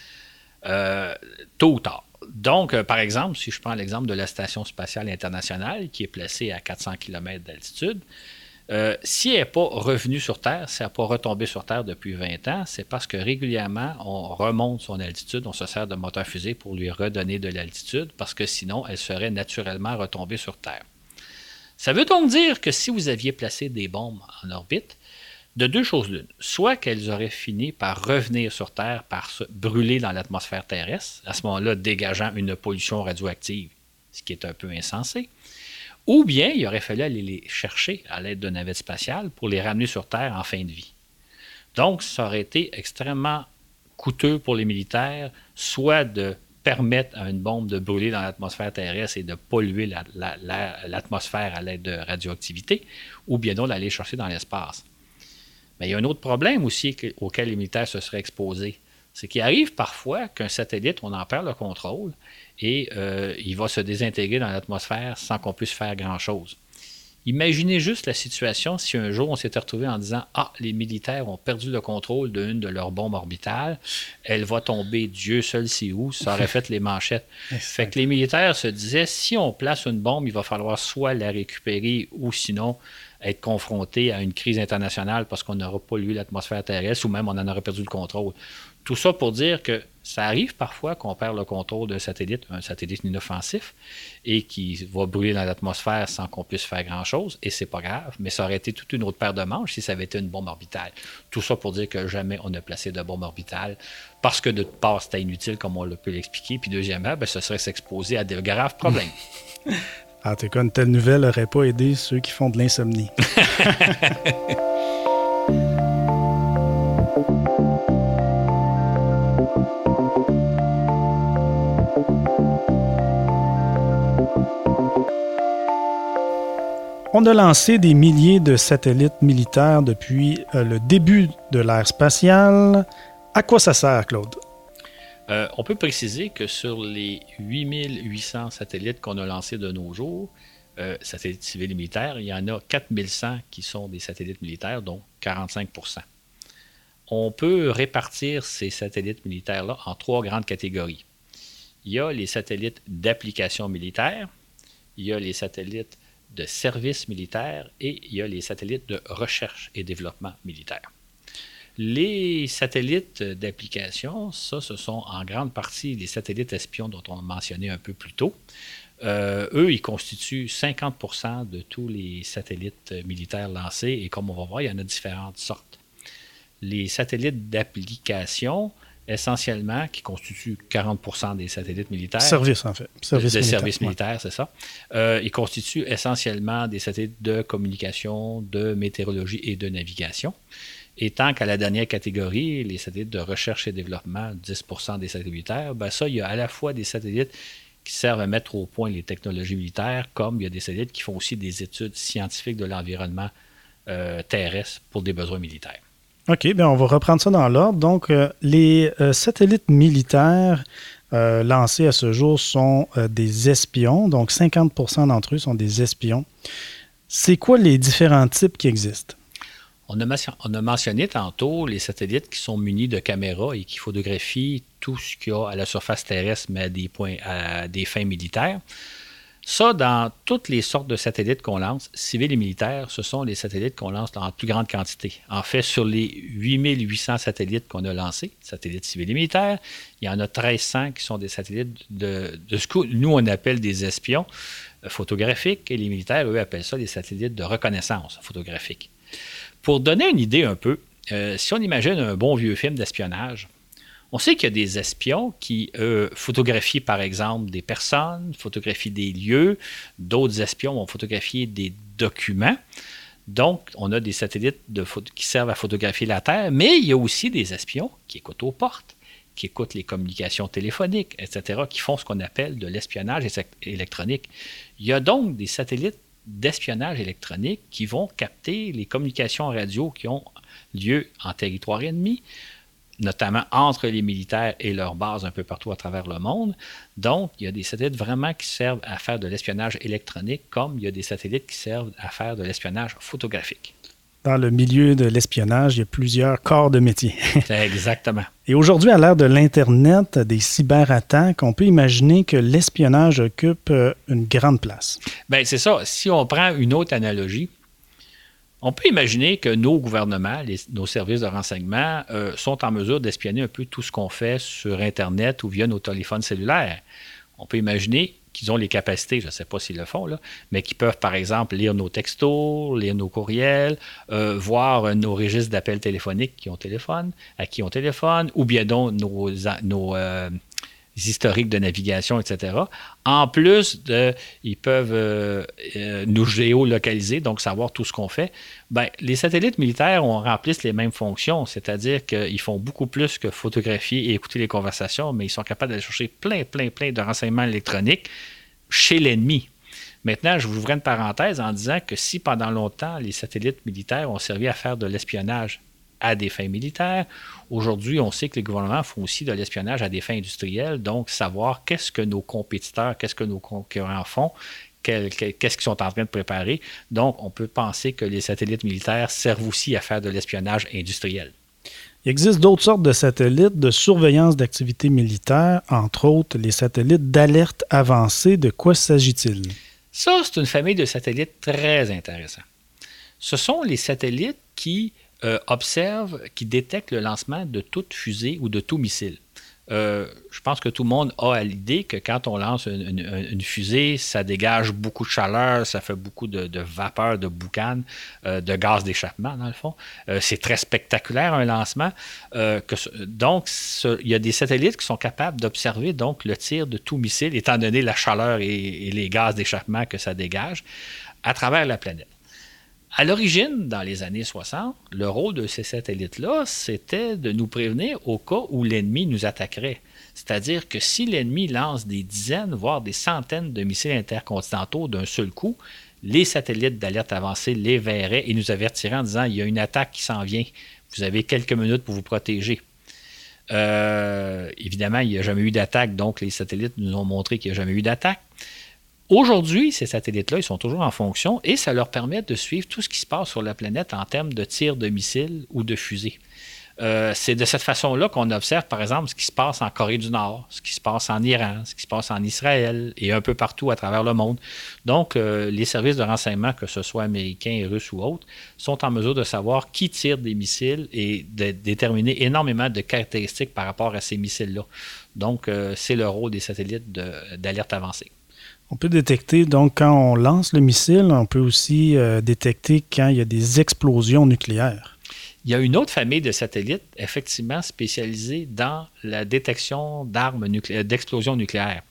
Speaker 2: Euh, tôt ou tard. Donc, euh, par exemple, si je prends l'exemple de la Station spatiale internationale qui est placée à 400 km d'altitude, euh, si elle n'est pas revenue sur Terre, si elle n'a pas retombé sur Terre depuis 20 ans, c'est parce que régulièrement, on remonte son altitude, on se sert de moteur fusée pour lui redonner de l'altitude, parce que sinon, elle serait naturellement retombée sur Terre. Ça veut donc dire que si vous aviez placé des bombes en orbite, de deux choses l'une. Soit qu'elles auraient fini par revenir sur Terre, par se brûler dans l'atmosphère terrestre, à ce moment-là dégageant une pollution radioactive, ce qui est un peu insensé. Ou bien il aurait fallu aller les chercher à l'aide de navettes spatiales pour les ramener sur Terre en fin de vie. Donc, ça aurait été extrêmement coûteux pour les militaires, soit de permettre à une bombe de brûler dans l'atmosphère terrestre et de polluer l'atmosphère à l'aide de radioactivité, ou bien donc d'aller chercher dans l'espace. Mais il y a un autre problème aussi auquel les militaires se seraient exposés. C'est qu'il arrive parfois qu'un satellite, on en perd le contrôle et euh, il va se désintégrer dans l'atmosphère sans qu'on puisse faire grand-chose. Imaginez juste la situation si un jour on s'était retrouvé en disant Ah, les militaires ont perdu le contrôle d'une de leurs bombes orbitales, elle va tomber, Dieu seul sait où, ça aurait fait les manchettes. fait que les militaires se disaient si on place une bombe, il va falloir soit la récupérer ou sinon être confronté à une crise internationale parce qu'on n'aura pas lu l'atmosphère terrestre ou même on en aurait perdu le contrôle. Tout ça pour dire que ça arrive parfois qu'on perd le contrôle d'un satellite, un satellite inoffensif, et qui va brûler dans l'atmosphère sans qu'on puisse faire grand-chose, et c'est pas grave, mais ça aurait été toute une autre paire de manches si ça avait été une bombe orbitale. Tout ça pour dire que jamais on n'a placé de bombe orbitale, parce que de part, c'était inutile, comme on peut l'expliquer, puis deuxièmement, ben, ce serait s'exposer à des graves problèmes.
Speaker 1: En tout cas, une telle nouvelle n'aurait pas aidé ceux qui font de l'insomnie. On a lancé des milliers de satellites militaires depuis euh, le début de l'ère spatiale. À quoi ça sert, Claude?
Speaker 2: Euh, on peut préciser que sur les 8800 satellites qu'on a lancés de nos jours, euh, satellites civils et militaires, il y en a 4100 qui sont des satellites militaires, dont 45% On peut répartir ces satellites militaires-là en trois grandes catégories. Il y a les satellites d'application militaire, il y a les satellites de service militaire et il y a les satellites de recherche et développement militaire. Les satellites d'application, ça, ce sont en grande partie les satellites espions dont on a mentionné un peu plus tôt. eux, ils constituent 50% de tous les satellites militaires lancés et comme on va voir, il y en a différentes sortes. Les satellites d'application, essentiellement, qui constituent 40% des satellites militaires.
Speaker 1: Service, en fait.
Speaker 2: Service des services militaires, c'est ça. Euh, ils constituent essentiellement des satellites de communication, de météorologie et de navigation. Et tant qu'à la dernière catégorie, les satellites de recherche et développement, 10% des satellites militaires, ben ça, il y a à la fois des satellites qui servent à mettre au point les technologies militaires, comme il y a des satellites qui font aussi des études scientifiques de l'environnement euh, terrestre pour des besoins militaires.
Speaker 1: OK, bien on va reprendre ça dans l'ordre. Donc, euh, les euh, satellites militaires lancés à ce jour sont des espions. Donc, 50% d'entre eux sont des espions. C'est quoi les différents types qui existent?
Speaker 2: On a, on a, mentionné tantôt les satellites qui sont munis de caméras et qui photographient tout ce qu'il y a à la surface terrestre, mais à des, fins militaires. Ça, dans toutes les sortes de satellites qu'on lance, civils et militaires, ce sont les satellites qu'on lance en plus grande quantité. En fait, sur les 8800 satellites qu'on a lancés, satellites civils et militaires, il y en a 1300 qui sont des satellites de, ce que nous, on appelle des espions photographiques, et les militaires, eux, appellent ça des satellites de reconnaissance photographique. Pour donner une idée un peu, euh, si on imagine un bon vieux film d'espionnage, on sait qu'il y a des espions qui photographient, par exemple, des personnes, photographient des lieux. D'autres espions vont photographier des documents. Donc, on a des satellites qui servent à photographier la Terre, mais il y a aussi des espions qui écoutent aux portes, qui écoutent les communications téléphoniques, etc., qui font ce qu'on appelle de l'espionnage électronique. Il y a donc des satellites d'espionnage électronique qui vont capter les communications radio qui ont lieu en territoire ennemi, notamment entre les militaires et leurs bases un peu partout à travers le monde. Donc, il y a des satellites vraiment qui servent à faire de l'espionnage électronique, comme il y a des satellites qui servent à faire de l'espionnage photographique.
Speaker 1: Dans le milieu de l'espionnage, il y a plusieurs corps de métier.
Speaker 2: Exactement.
Speaker 1: Et aujourd'hui, à l'ère de l'Internet, des cyberattaques, on peut imaginer que l'espionnage occupe euh, une grande place.
Speaker 2: Bien, c'est ça. Si on prend une autre analogie, on peut imaginer que nos gouvernements, nos services de renseignement euh, sont en mesure d'espionner un peu tout ce qu'on fait sur Internet ou via nos téléphones cellulaires. On peut imaginer qu'ils ont les capacités, je ne sais pas s'ils le font, mais qu'ils peuvent, par exemple, lire nos textos, lire nos courriels, euh, voir nos registres d'appels téléphoniques qui ont téléphone, à qui on téléphone, ou bien donc nos, nos, euh, historiques de navigation, etc. En plus, ils peuvent euh, euh, nous géolocaliser, donc savoir tout ce qu'on fait. Ben, les satellites militaires ont, remplissent les mêmes fonctions, c'est-à-dire qu'ils font beaucoup plus que photographier et écouter les conversations, mais ils sont capables d'aller chercher plein, plein, plein de renseignements électroniques chez l'ennemi. Maintenant, je vous ouvre une parenthèse en disant que si pendant longtemps les satellites militaires ont servi à faire de l'espionnage à des fins militaires. Aujourd'hui, on sait que les gouvernements font aussi de l'espionnage à des fins industrielles, donc savoir qu'est-ce que nos compétiteurs, qu'est-ce que nos concurrents font, qu'est-ce qu'ils sont en train de préparer. Donc, on peut penser que les satellites militaires servent aussi à faire de l'espionnage industriel.
Speaker 1: Il existe d'autres sortes de satellites de surveillance d'activités militaires, entre autres les satellites d'alerte avancée. De quoi s'agit-il?
Speaker 2: Ça, c'est une famille de satellites très intéressants. Ce sont les satellites qui euh, observe, qui détecte le lancement de toute fusée ou de tout missile. Euh, je pense que tout le monde a l'idée que quand on lance une, fusée, ça dégage beaucoup de chaleur, ça fait beaucoup de, vapeur, de boucan, euh, de gaz d'échappement, dans le fond. c'est très spectaculaire, un lancement. donc, il y a des satellites qui sont capables d'observer donc le tir de tout missile, étant donné la chaleur et les gaz d'échappement que ça dégage, à travers la planète. À l'origine, dans les années 60, le rôle de ces satellites-là, c'était de nous prévenir au cas où l'ennemi nous attaquerait. C'est-à-dire que si l'ennemi lance des dizaines, voire des centaines de missiles intercontinentaux d'un seul coup, les satellites d'alerte avancée les verraient et nous avertiraient en disant il y a une attaque qui s'en vient. Vous avez quelques minutes pour vous protéger. Euh, évidemment, il n'y a jamais eu d'attaque, donc les satellites nous ont montré qu'il n'y a jamais eu d'attaque. Aujourd'hui, ces satellites-là, ils sont toujours en fonction et ça leur permet de suivre tout ce qui se passe sur la planète en termes de tirs de missiles ou de fusées. Euh, c'est de cette façon-là qu'on observe, par exemple, ce qui se passe en Corée du Nord, ce qui se passe en Iran, ce qui se passe en Israël et un peu partout à travers le monde. Donc, euh, les services de renseignement, que ce soit américains, russes ou autres, sont en mesure de savoir qui tire des missiles et de déterminer énormément de caractéristiques par rapport à ces missiles-là. Donc, euh, c'est le rôle des satellites d'alerte avancée.
Speaker 1: On peut détecter, donc, quand on lance le missile, on peut aussi euh, détecter quand il y a des explosions nucléaires.
Speaker 2: Il y a une autre famille de satellites, effectivement, spécialisée dans la détection d'armes d'explosions nucléaires.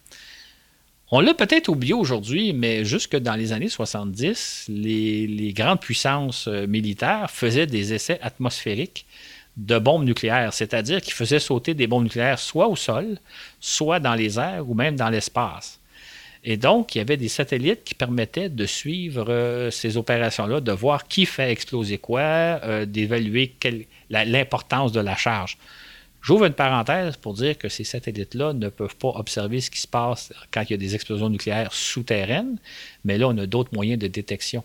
Speaker 2: On l'a peut-être oublié aujourd'hui, mais jusque dans les années 70, les, les grandes puissances euh, militaires faisaient des essais atmosphériques de bombes nucléaires, c'est-à-dire qu'ils faisaient sauter des bombes nucléaires soit au sol, soit dans les airs ou même dans l'espace. Et donc, il y avait des satellites qui permettaient de suivre euh, ces opérations-là, de voir qui fait exploser quoi, euh, d'évaluer l'importance de la charge. J'ouvre une parenthèse pour dire que ces satellites-là ne peuvent pas observer ce qui se passe quand il y a des explosions nucléaires souterraines, mais là, on a d'autres moyens de détection.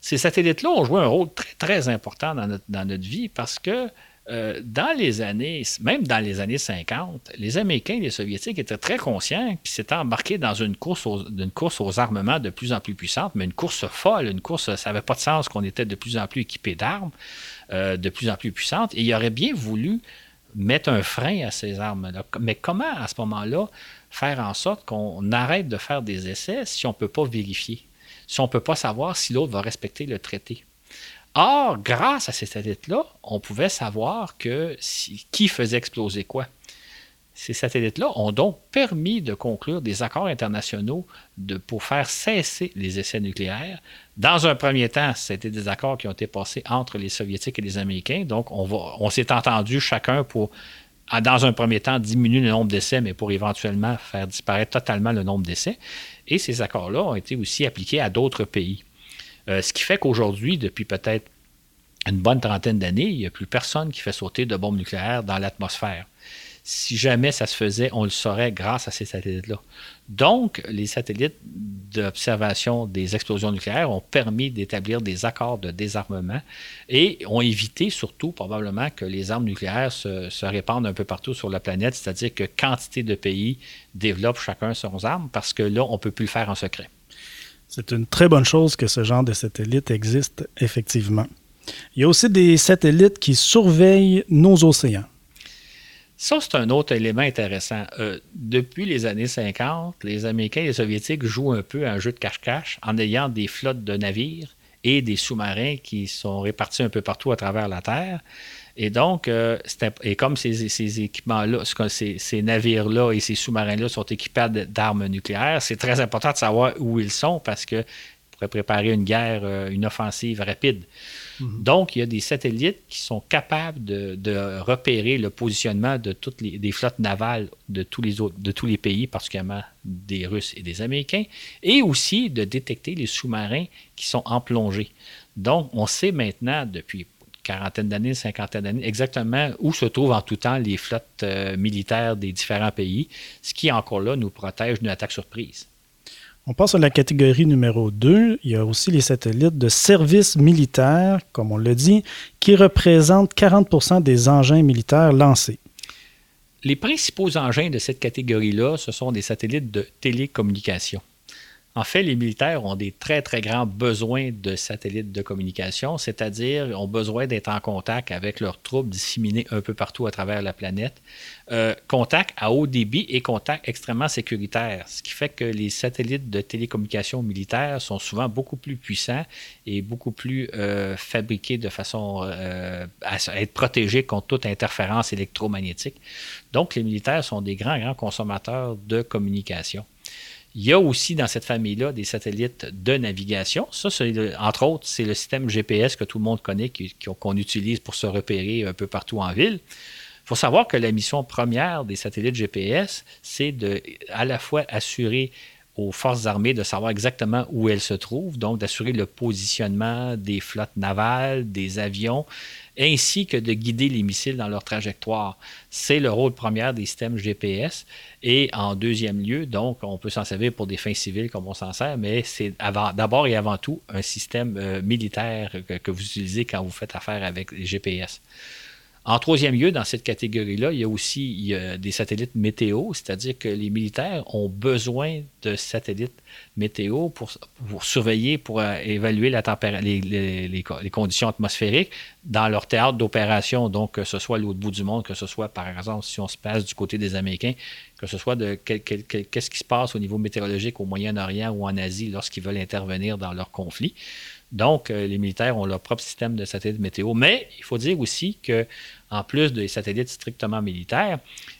Speaker 2: Ces satellites-là ont joué un rôle très, très important dans notre, dans notre vie parce que euh, dans les années, même dans les années 50, les Américains et les Soviétiques étaient très conscients, puis s'étaient embarqués dans une course, aux, armements de plus en plus puissante, mais une course folle, une course, ça n'avait pas de sens qu'on était de plus en plus équipés d'armes, euh, de plus en plus puissantes, et ils auraient bien voulu mettre un frein à ces armes-là. Mais comment, à ce moment-là, faire en sorte qu'on arrête de faire des essais si on ne peut pas vérifier, si on ne peut pas savoir si l'autre va respecter le traité? Or, grâce à ces satellites-là, on pouvait savoir qui faisait exploser quoi. Ces satellites-là ont donc permis de conclure des accords internationaux pour faire cesser les essais nucléaires. Dans un premier temps, c'était des accords qui ont été passés entre les Soviétiques et les Américains. Donc, on, on s'est entendu chacun pour, dans un premier temps, diminuer le nombre d'essais, mais pour éventuellement faire disparaître totalement le nombre d'essais. Et ces accords-là ont été aussi appliqués à d'autres pays. Euh, ce qui fait qu'aujourd'hui, depuis peut-être une bonne trentaine d'années, il n'y a plus personne qui fait sauter de bombes nucléaires dans l'atmosphère. Si jamais ça se faisait, on le saurait grâce à ces satellites-là. Donc, les satellites d'observation des explosions nucléaires ont permis d'établir des accords de désarmement et ont évité surtout probablement que les armes nucléaires se, se répandent un peu partout sur la planète, c'est-à-dire que quantité de pays développent chacun son arme parce que là, on ne peut plus le faire en secret.
Speaker 1: C'est une très bonne chose que ce genre de satellite existe effectivement. Il y a aussi des satellites qui surveillent nos océans.
Speaker 2: Ça, c'est un autre élément intéressant. Euh, depuis les années 50, les Américains et les Soviétiques jouent un peu un jeu de cache-cache en ayant des flottes de navires et des sous-marins qui sont répartis un peu partout à travers la Terre. Et donc, euh, et comme ces, équipements-là, ces, ces navires-là et ces sous-marins-là sont équipés d'armes nucléaires, c'est très important de savoir où ils sont parce que pourrait préparer une guerre, euh, une offensive rapide. Mhm. Donc, il y a des satellites qui sont capables de, repérer le positionnement de toutes les des flottes navales de tous les autres, de tous les pays, particulièrement des Russes et des Américains, et aussi de détecter les sous-marins qui sont en plongée. Donc, on sait maintenant depuis quarantaine d'années, cinquantaine d'années, exactement où se trouvent en tout temps les flottes euh, militaires des différents pays, ce qui encore là nous protège d'une attaque surprise.
Speaker 1: On passe à la catégorie numéro 2. Il y a aussi les satellites de service militaire, comme on l'a dit, qui représentent 40% des engins militaires lancés.
Speaker 2: Les principaux engins de cette catégorie-là, ce sont des satellites de télécommunication. En fait, les militaires ont des très, très grands besoins de satellites de communication, c'est-à-dire ont besoin d'être en contact avec leurs troupes disséminées un peu partout à travers la planète. Euh, contact à haut débit et contact extrêmement sécuritaire, ce qui fait que les satellites de télécommunication militaires sont souvent beaucoup plus puissants et beaucoup plus euh, fabriqués de façon euh, à être protégés contre toute interférence électromagnétique. Donc, les militaires sont des grands, grands consommateurs de communication. Il y a aussi dans cette famille-là des satellites de navigation. Ça, entre autres, c'est le système GPS que tout le monde connaît, qu'on utilise pour se repérer un peu partout en ville. Il faut savoir que la mission première des satellites GPS, c'est de à la fois assurer aux forces armées de savoir exactement où elles se trouvent, donc d'assurer le positionnement des flottes navales, des avions, ainsi que de guider les missiles dans leur trajectoire. C'est le rôle premier des systèmes GPS. Et en deuxième lieu, donc, on peut s'en servir pour des fins civiles comme on s'en sert, mais c'est d'abord et avant tout un système euh, militaire que, vous utilisez quand vous faites affaire avec les GPS. En troisième lieu, dans cette catégorie-là, il y a aussi des satellites météo, c'est-à-dire que les militaires ont besoin de satellites météo pour, surveiller, pour euh, évaluer les, conditions atmosphériques dans leur théâtre d'opération, donc que ce soit l'autre bout du monde, que ce soit par exemple si on se passe du côté des Américains, que ce soit de qu'est-ce qui se passe au niveau météorologique au Moyen-Orient ou en Asie lorsqu'ils veulent intervenir dans leur conflit. Donc, euh, les militaires ont leur propre système de satellites météo. Mais il faut dire aussi que, en plus des satellites strictement militaires,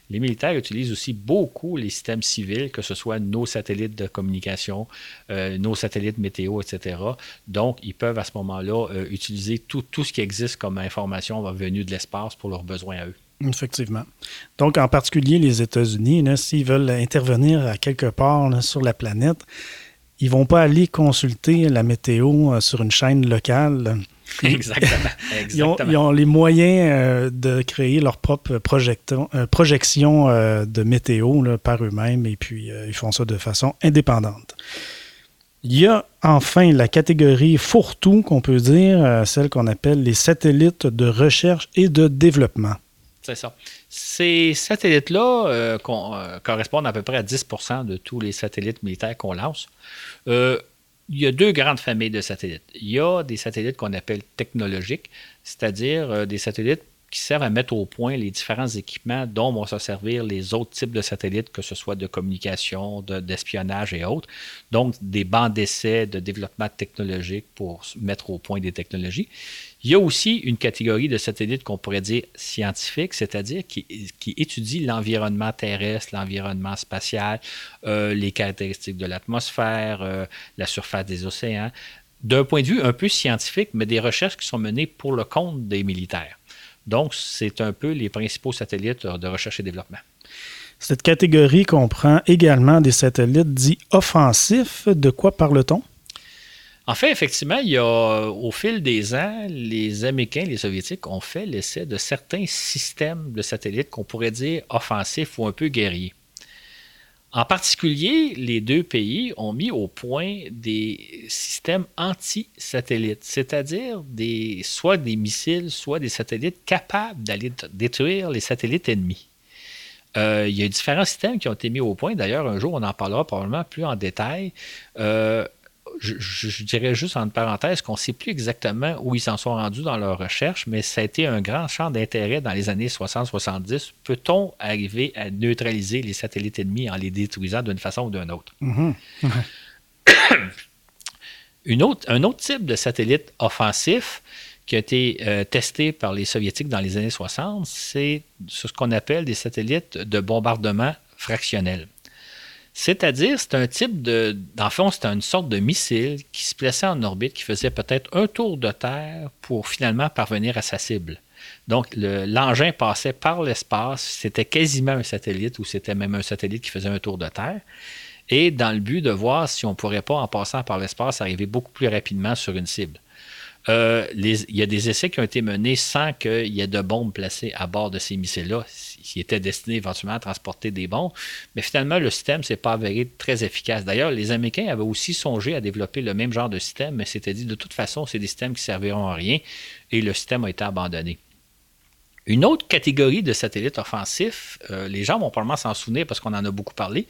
Speaker 2: les militaires utilisent aussi beaucoup les systèmes civils, que ce soit nos satellites de communication, euh, nos satellites météo, etc. Donc, ils peuvent à ce moment-là euh, utiliser tout, ce qui existe comme information venue de l'espace pour leurs besoins à eux.
Speaker 1: Effectivement. Donc, en particulier les États-Unis, s'ils veulent intervenir à quelque part sur la planète, ils vont pas aller consulter la météo euh, sur une chaîne locale.
Speaker 2: Exactement.
Speaker 1: Ils, ont, les moyens euh, de créer leur propre euh, projection de météo par eux-mêmes et puis ils font ça de façon indépendante. Il y a enfin la catégorie fourre-tout qu'on peut dire, celle qu'on appelle les satellites de recherche et de développement.
Speaker 2: C'est ça. Ces satellites-là euh, euh, correspondent à peu près à 10% de tous les satellites militaires qu'on lance. Euh, il y a deux grandes familles de satellites. Il y a des satellites qu'on appelle technologiques, c'est-à-dire des satellites qui servent à mettre au point les différents équipements dont vont se servir les autres types de satellites, que ce soit de communication, d'espionnage et autres. Donc, des bancs d'essai de développement technologique pour mettre au point des technologies. Il y a aussi une catégorie de satellites qu'on pourrait dire scientifiques, c'est-à-dire qui, qui étudient l'environnement terrestre, l'environnement spatial, euh, les caractéristiques de l'atmosphère, euh, la surface des océans, d'un point de vue un peu scientifique, mais des recherches qui sont menées pour le compte des militaires. Donc, c'est un peu les principaux satellites de recherche et développement.
Speaker 1: Cette catégorie comprend également des satellites dits offensifs. De quoi parle-t-on?
Speaker 2: En fait, effectivement, il y a, au fil des ans, les Américains, les Soviétiques ont fait l'essai de certains systèmes de satellites qu'on pourrait dire offensifs ou un peu guerriers. En particulier, les deux pays ont mis au point des systèmes anti-satellites, c'est-à-dire soit des missiles, soit des satellites capables d'aller détruire les satellites ennemis. Euh, il y a différents systèmes qui ont été mis au point. D'ailleurs, un jour, on en parlera probablement plus en détail. Euh, je, dirais juste en parenthèse qu'on ne sait plus exactement où ils s'en sont rendus dans leur recherche, mais ça a été un grand champ d'intérêt dans les années 60-70. Peut-on arriver à neutraliser les satellites ennemis en les détruisant d'une façon ou d'une autre?
Speaker 1: Mm-hmm.
Speaker 2: un autre type de satellite offensif qui a été euh, testé par les Soviétiques dans les années 60, c'est ce qu'on appelle des satellites de bombardement fractionnel. C'est-à-dire, c'est un type de. Le fond, c'était une sorte de missile qui se plaçait en orbite, qui faisait peut-être un tour de Terre pour finalement parvenir à sa cible. Donc, l'engin passait par l'espace. C'était quasiment un satellite ou c'était même un satellite qui faisait un tour de Terre. Et dans le but de voir si on ne pourrait pas, en passant par l'espace, arriver beaucoup plus rapidement sur une cible. Euh, il y a des essais qui ont été menés sans qu'il y ait de bombes placées à bord de ces missiles-là, qui étaient destinés éventuellement à transporter des bombes. Mais finalement, le système s'est pas avéré très efficace. D'ailleurs, les Américains avaient aussi songé à développer le même genre de système, mais c'était dit de toute façon, c'est des systèmes qui serviront à rien et le système a été abandonné. Une autre catégorie de satellites offensifs, euh, les gens vont probablement s'en souvenir parce qu'on en a beaucoup parlé,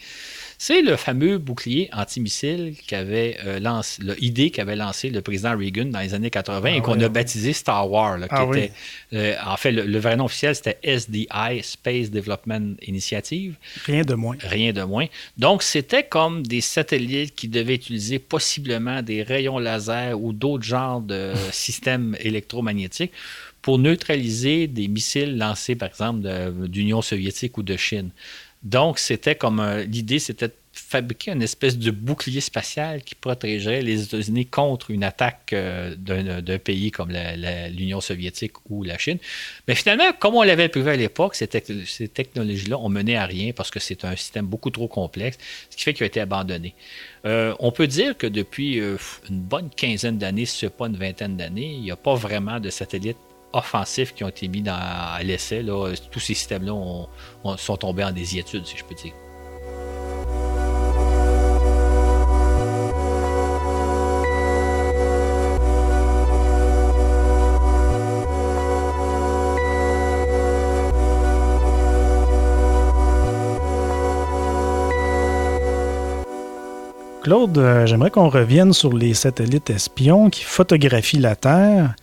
Speaker 2: c'est le fameux bouclier antimissile qu'avait euh, lancé, l'idée qu'avait lancé le président Reagan dans les années 80 et ah qu'on a baptisé Star Wars. Ah euh, en fait, le, vrai nom officiel, c'était SDI, Space Development Initiative.
Speaker 1: Rien de moins.
Speaker 2: Rien de moins. Donc, c'était comme des satellites qui devaient utiliser possiblement des rayons laser ou d'autres genres de systèmes électromagnétiques pour neutraliser des missiles lancés, par exemple, d'Union soviétique ou de Chine. Donc, c'était comme l'idée, c'était de fabriquer une espèce de bouclier spatial qui protégerait les États-Unis contre une attaque euh, d'un pays comme l'Union soviétique ou la Chine. Mais finalement, comme on l'avait prévu à l'époque, ces, technologies-là ont mené à rien parce que c'est un système beaucoup trop complexe, ce qui fait qu'il a été abandonné. Euh, on peut dire que depuis euh, une bonne quinzaine d'années, si ce n'est pas une vingtaine d'années, il n'y a pas vraiment de satellites offensifs qui ont été mis dans, à l'essai. Tous ces systèmes-là sont tombés en désiétude, si je peux dire.
Speaker 1: Claude, euh, j'aimerais qu'on revienne sur les satellites espions qui photographient la Terre.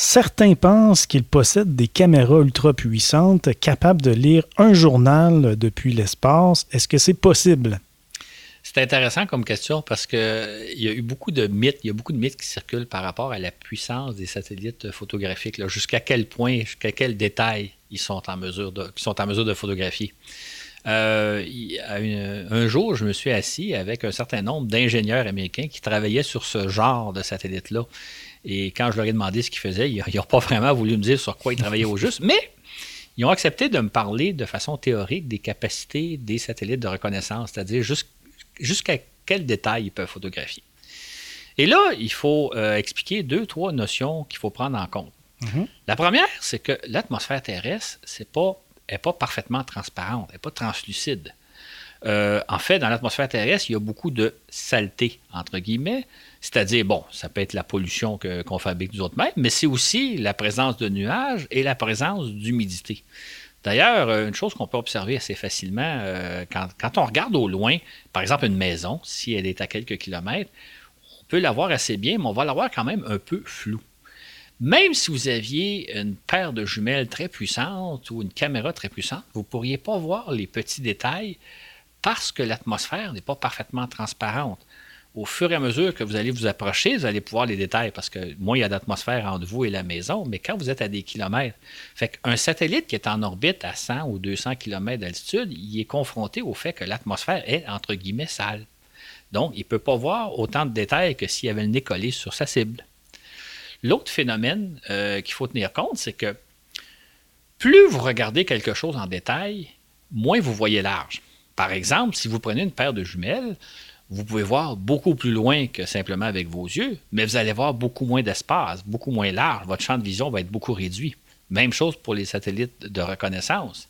Speaker 1: Certains pensent qu'ils possèdent des caméras ultra puissantes capables de lire un journal depuis l'espace. Est-ce que c'est possible?
Speaker 2: C'est intéressant comme question parce qu'il y a eu beaucoup de mythes, il y a beaucoup de mythes qui circulent par rapport à la puissance des satellites photographiques, jusqu'à quel point, jusqu'à quel détail ils sont en mesure de, mesure de photographier. Euh, un jour, je me suis assis avec un certain nombre d'ingénieurs américains qui travaillaient sur ce genre de satellite-là. Et quand je leur ai demandé ce qu'ils faisaient, ils n'ont pas vraiment voulu me dire sur quoi ils travaillaient au juste, mais ils ont accepté de me parler de façon théorique des capacités des satellites de reconnaissance, c'est-à-dire jusqu'à quel détail ils peuvent photographier. Et là, il faut euh, expliquer deux, trois notions qu'il faut prendre en compte. Mhm. La première, c'est que l'atmosphère terrestre, c'est pas, n'est pas parfaitement transparente, elle n'est pas translucide. Euh, en fait, dans l'atmosphère terrestre, il y a beaucoup de saleté, entre guillemets. C'est-à-dire, bon, ça peut être la pollution qu'on fabrique nous autres mêmes, mais c'est aussi la présence de nuages et la présence d'humidité. D'ailleurs, euh, une chose qu'on peut observer assez facilement, euh, quand, on regarde au loin, par exemple une maison, si elle est à quelques kilomètres, on peut la voir assez bien, mais on va la voir quand même un peu floue. Même si vous aviez une paire de jumelles très puissante ou une caméra très puissante, vous ne pourriez pas voir les petits détails parce que l'atmosphère n'est pas parfaitement transparente au fur et à mesure que vous allez vous approcher, vous allez pouvoir les détails parce que moins il y a d'atmosphère entre vous et la maison, mais quand vous êtes à des kilomètres, fait satellite qui est en orbite à 100 ou 200 km d'altitude, il est confronté au fait que l'atmosphère est entre guillemets sale. Donc, il ne peut pas voir autant de détails que s'il avait le nez collé sur sa cible. L'autre phénomène euh, qu'il faut tenir compte, c'est que plus vous regardez quelque chose en détail, moins vous voyez large. Par exemple, si vous prenez une paire de jumelles, vous pouvez voir beaucoup plus loin que simplement avec vos yeux, mais vous allez voir beaucoup moins d'espace, beaucoup moins large. Votre champ de vision va être beaucoup réduit. Même chose pour les satellites de reconnaissance.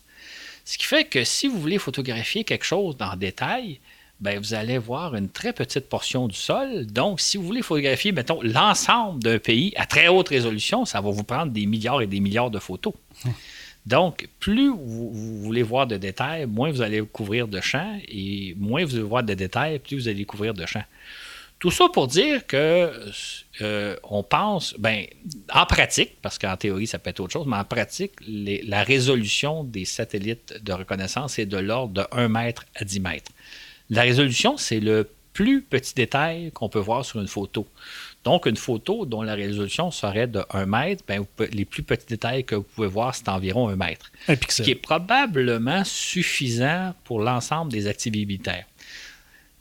Speaker 2: Ce qui fait que si vous voulez photographier quelque chose en détail, ben vous allez voir une très petite portion du sol. Donc, si vous voulez photographier, mettons, l'ensemble d'un pays à très haute résolution, ça va vous prendre des milliards et des milliards de photos. Donc, plus vous, voulez voir de détails, moins vous allez couvrir de champs, et moins vous allez voir de détails, plus vous allez couvrir de champs. Tout ça pour dire que euh, on pense, ben, en pratique, parce qu'en théorie ça peut être autre chose, mais en pratique, la résolution des satellites de reconnaissance est de l'ordre de 1 mètre à 10 mètres. La résolution, c'est le plus petit détail qu'on peut voir sur une photo. Donc, une photo dont la résolution serait de 1 mètre, ben, les plus petits détails que vous pouvez voir, c'est environ 1 mètre. Ce qui est probablement suffisant pour l'ensemble des activités militaires.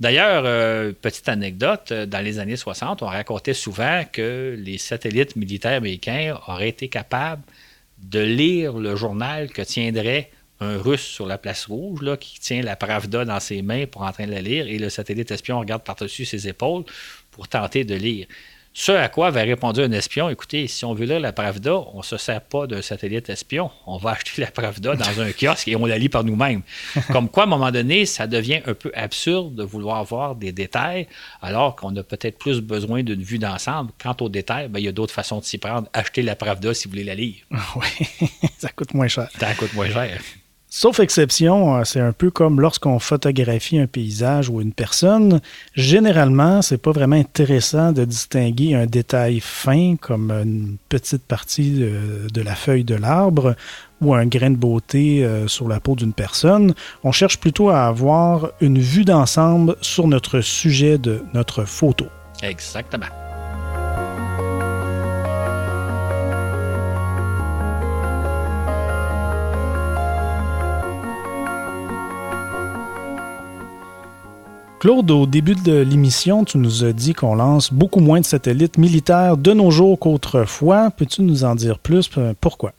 Speaker 2: D'ailleurs, euh, petite anecdote, euh, dans les années 60, on racontait souvent que les satellites militaires américains auraient été capables de lire le journal que tiendrait un russe sur la place rouge là, qui tient la Pravda dans ses mains pour en train de la lire et le satellite espion regarde par-dessus ses épaules pour tenter de lire. Ce à quoi avait répondu un espion, écoutez, si on veut lire la Pravda, on ne se sert pas d'un satellite espion. On va acheter la Pravda dans un kiosque et on la lit par nous-mêmes. Comme quoi, à un moment donné, ça devient un peu absurde de vouloir voir des détails, alors qu'on a peut-être plus besoin d'une vue d'ensemble. Quant aux détails, ben, il y a d'autres façons de s'y prendre. Achetez la Pravda si vous voulez la lire.
Speaker 1: Oui, ça coûte moins cher.
Speaker 2: Ça coûte moins cher.
Speaker 1: Sauf exception, euh, c'est un peu comme lorsqu'on photographie un paysage ou une personne. Généralement, c'est pas vraiment intéressant de distinguer un détail fin comme une petite partie de, la feuille de l'arbre ou un grain de beauté euh, sur la peau d'une personne. On cherche plutôt à avoir une vue d'ensemble sur notre sujet de notre photo.
Speaker 2: Exactement.
Speaker 1: Claude, au début de l'émission, tu nous as dit qu'on lance beaucoup moins de satellites militaires de nos jours qu'autrefois. Peux-tu nous en dire plus? Pourquoi?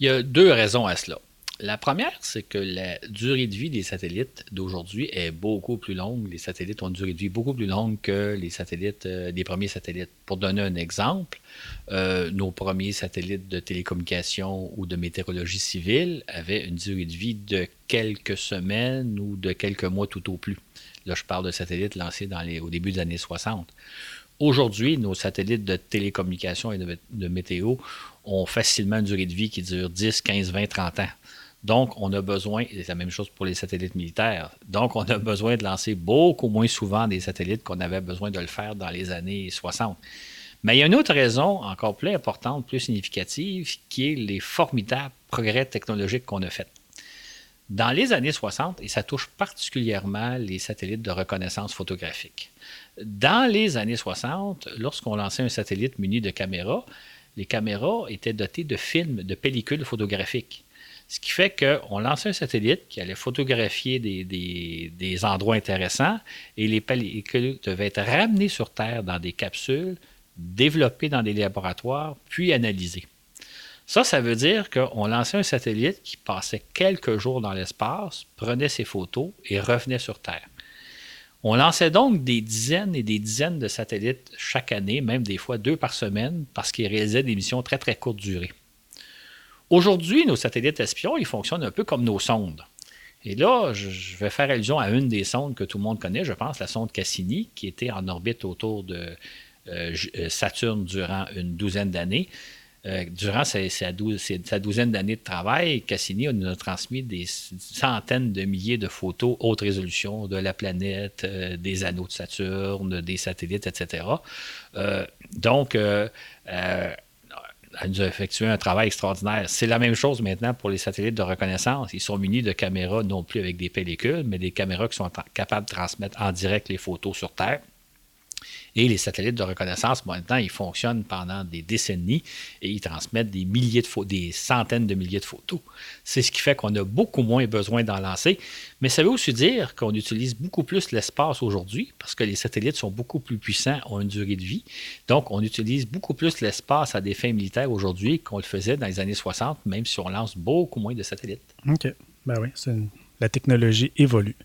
Speaker 2: Il y a deux raisons à cela. La première, c'est que la durée de vie des satellites d'aujourd'hui est beaucoup plus longue. Les satellites ont une durée de vie beaucoup plus longue que les satellites, euh, des premiers satellites. Pour donner un exemple, euh, nos premiers satellites de télécommunication ou de météorologie civile avaient une durée de vie de quelques semaines ou de quelques mois tout au plus. Là, je parle de satellites lancés dans les, au début des années 60. Aujourd'hui, nos satellites de télécommunication et de, météo ont facilement une durée de vie qui dure 10, 15, 20, 30 ans. Donc, on a besoin, et c'est la même chose pour les satellites militaires, donc on a besoin de lancer beaucoup moins souvent des satellites qu'on avait besoin de le faire dans les années 60. Mais il y a une autre raison encore plus importante, plus significative, qui est les formidables progrès technologiques qu'on a faits. Dans les années 60, et ça touche particulièrement les satellites de reconnaissance photographique. Dans les années 60, lorsqu'on lançait un satellite muni de caméras, les caméras étaient dotées de films, de pellicules photographiques. Ce qui fait qu'on lançait un satellite qui allait photographier des, endroits intéressants et les pellicules devaient être ramenées sur Terre dans des capsules, développées dans des laboratoires, puis analysées. Ça, ça veut dire qu'on lançait un satellite qui passait quelques jours dans l'espace, prenait ses photos et revenait sur Terre. On lançait donc des dizaines et des dizaines de satellites chaque année, même des fois deux par semaine, parce qu'ils réalisaient des missions très très courte durée. Aujourd'hui, nos satellites espions, ils fonctionnent un peu comme nos sondes. Et là, je vais faire allusion à une des sondes que tout le monde connaît, je pense, la sonde Cassini, qui était en orbite autour de euh, euh, Saturne durant une douzaine d'années. Euh, durant sa, douzaine d'années de travail, Cassini nous a transmis des centaines de milliers de photos haute résolution de la planète, euh, des anneaux de Saturne, des satellites, etc. Euh, donc, elle nous a effectué un travail extraordinaire. C'est la même chose maintenant pour les satellites de reconnaissance. Ils sont munis de caméras non plus avec des pellicules, mais des caméras qui sont capables de transmettre en direct les photos sur Terre. Et les satellites de reconnaissance, maintenant, ils fonctionnent pendant des décennies et ils transmettent des milliers de des centaines de milliers de photos. C'est ce qui fait qu'on a beaucoup moins besoin d'en lancer. Mais ça veut aussi dire qu'on utilise beaucoup plus l'espace aujourd'hui parce que les satellites sont beaucoup plus puissants, ont une durée de vie. Donc, on utilise beaucoup plus l'espace à des fins militaires aujourd'hui qu'on le faisait dans les années 60, même si on lance beaucoup moins de satellites.
Speaker 1: OK. Ben oui, la technologie évolue.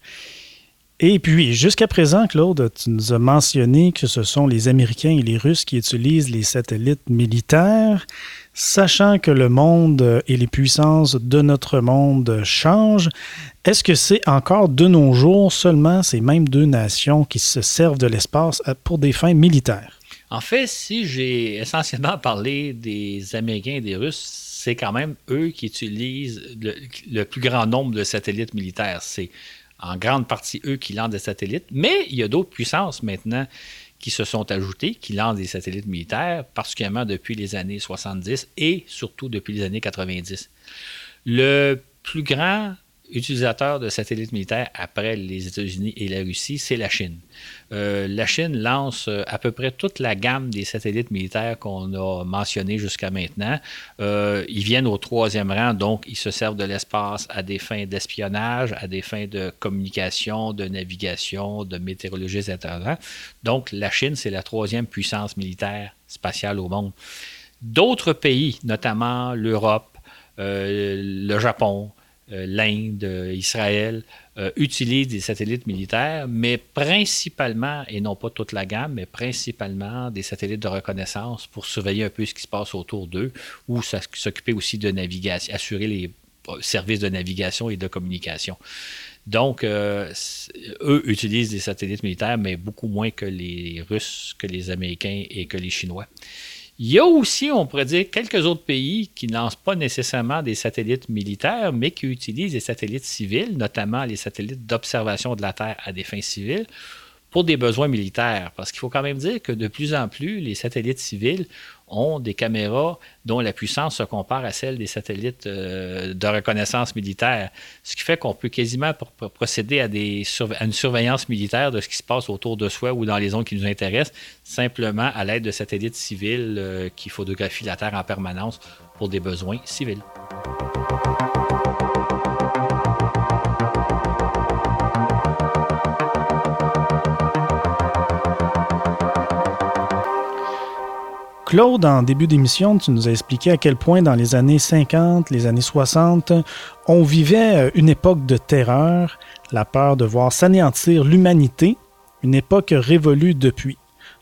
Speaker 1: Et puis, jusqu'à présent, Claude, tu nous as mentionné que ce sont les Américains et les Russes qui utilisent les satellites militaires. Sachant que le monde et les puissances de notre monde changent, est-ce que c'est encore de nos jours seulement ces mêmes deux nations qui se servent de l'espace pour des fins militaires?
Speaker 2: En fait, si j'ai essentiellement parlé des Américains et des Russes, c'est quand même eux qui utilisent le, plus grand nombre de satellites militaires. C'est en grande partie eux qui lancent des satellites, mais il y a d'autres puissances maintenant qui se sont ajoutées, qui lancent des satellites militaires, particulièrement depuis les années 70 et surtout depuis les années 90. Le plus grand utilisateur de satellites militaires après les États-Unis et la Russie, c'est la Chine. Euh, la Chine lance euh, à peu près toute la gamme des satellites militaires qu'on a mentionnés jusqu'à maintenant. Euh, ils viennent au troisième rang, donc ils se servent de l'espace à des fins d'espionnage, à des fins de communication, de navigation, de météorologie, etc. Donc la Chine, c'est la troisième puissance militaire spatiale au monde. D'autres pays, notamment l'Europe, le Japon, l'Inde, euh, Israël, euh, utilisent des satellites militaires, mais principalement, et non pas toute la gamme, mais principalement des satellites de reconnaissance pour surveiller un peu ce qui se passe autour d'eux ou s'occuper aussi de navigation, assurer les services de navigation et de communication. Donc, eux utilisent des satellites militaires, mais beaucoup moins que les Russes, que les Américains et que les Chinois. Il y a aussi, on pourrait dire, quelques autres pays qui ne lancent pas nécessairement des satellites militaires, mais qui utilisent des satellites civils, notamment les satellites d'observation de la Terre à des fins civiles, pour des besoins militaires. Parce qu'il faut quand même dire que de plus en plus, les satellites civils ont des caméras dont la puissance se compare à celle des satellites euh, de reconnaissance militaire. Ce qui fait qu'on peut quasiment procéder à, une surveillance militaire de ce qui se passe autour de soi ou dans les zones qui nous intéressent, simplement à l'aide de satellites civils euh, qui photographient la Terre en permanence pour des besoins civils.
Speaker 1: Claude, en début d'émission, tu nous as expliqué à quel point dans les années 50, les années 60, on vivait euh, une époque de terreur, la peur de voir s'anéantir l'humanité, une époque révolue depuis.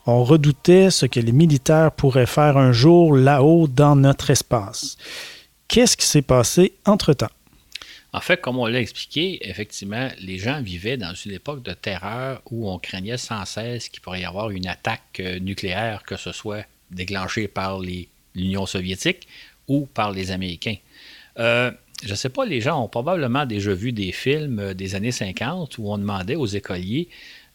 Speaker 1: On redoutait ce que les militaires pourraient faire un jour là-haut dans notre espace. Qu'est-ce qui s'est passé entre-temps?
Speaker 2: En fait, comme on l'a expliqué, effectivement, les gens vivaient dans une époque de terreur où on craignait sans cesse qu'il pourrait y avoir une attaque euh, nucléaire, que ce soit déclenché par l'Union soviétique ou par les Américains. Euh, je ne sais pas, les gens ont probablement déjà vu des films euh, des années 50 où on demandait aux écoliers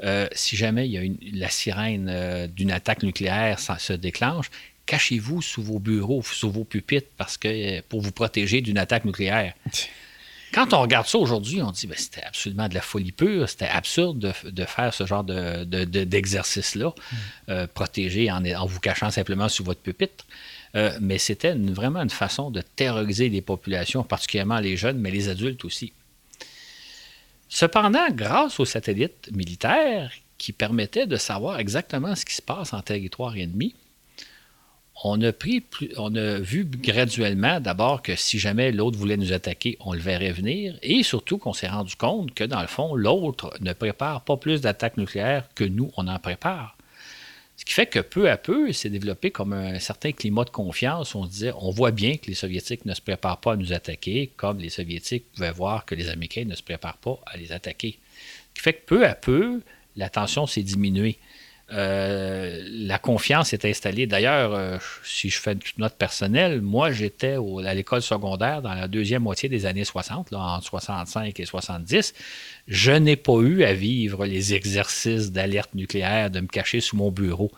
Speaker 2: euh, si jamais il y a la sirène d'une attaque nucléaire se déclenche, cachez-vous sous vos bureaux, sous vos pupitres, parce que pour vous protéger d'une attaque nucléaire. Quand on regarde ça aujourd'hui, on dit que ben, c'était absolument de la folie pure, c'était absurde de, faire ce genre d'exercice-là, de, protégé en, en, vous cachant simplement sous votre pupitre. Euh, mais c'était vraiment une façon de terroriser les populations, particulièrement les jeunes, mais les adultes aussi. Cependant, grâce aux satellites militaires qui permettaient de savoir exactement ce qui se passe en territoire ennemi, on a, vu graduellement d'abord que si jamais l'autre voulait nous attaquer, on le verrait venir, et surtout qu'on s'est rendu compte que dans le fond, l'autre ne prépare pas plus d'attaques nucléaires que nous, on en prépare. Ce qui fait que peu à peu, s'est développé comme un certain climat de confiance. On se disait, on voit bien que les Soviétiques ne se préparent pas à nous attaquer, comme les Soviétiques pouvaient voir que les Américains ne se préparent pas à les attaquer. Ce qui fait que peu à peu, la tension s'est diminuée. Euh, la confiance est installée. D'ailleurs, euh, si je fais une note personnelle, moi, j'étais à l'école secondaire dans la deuxième moitié des années 60, là, entre 65 et 70. Je n'ai pas eu à vivre les exercices d'alerte nucléaire, de me cacher sous mon bureau.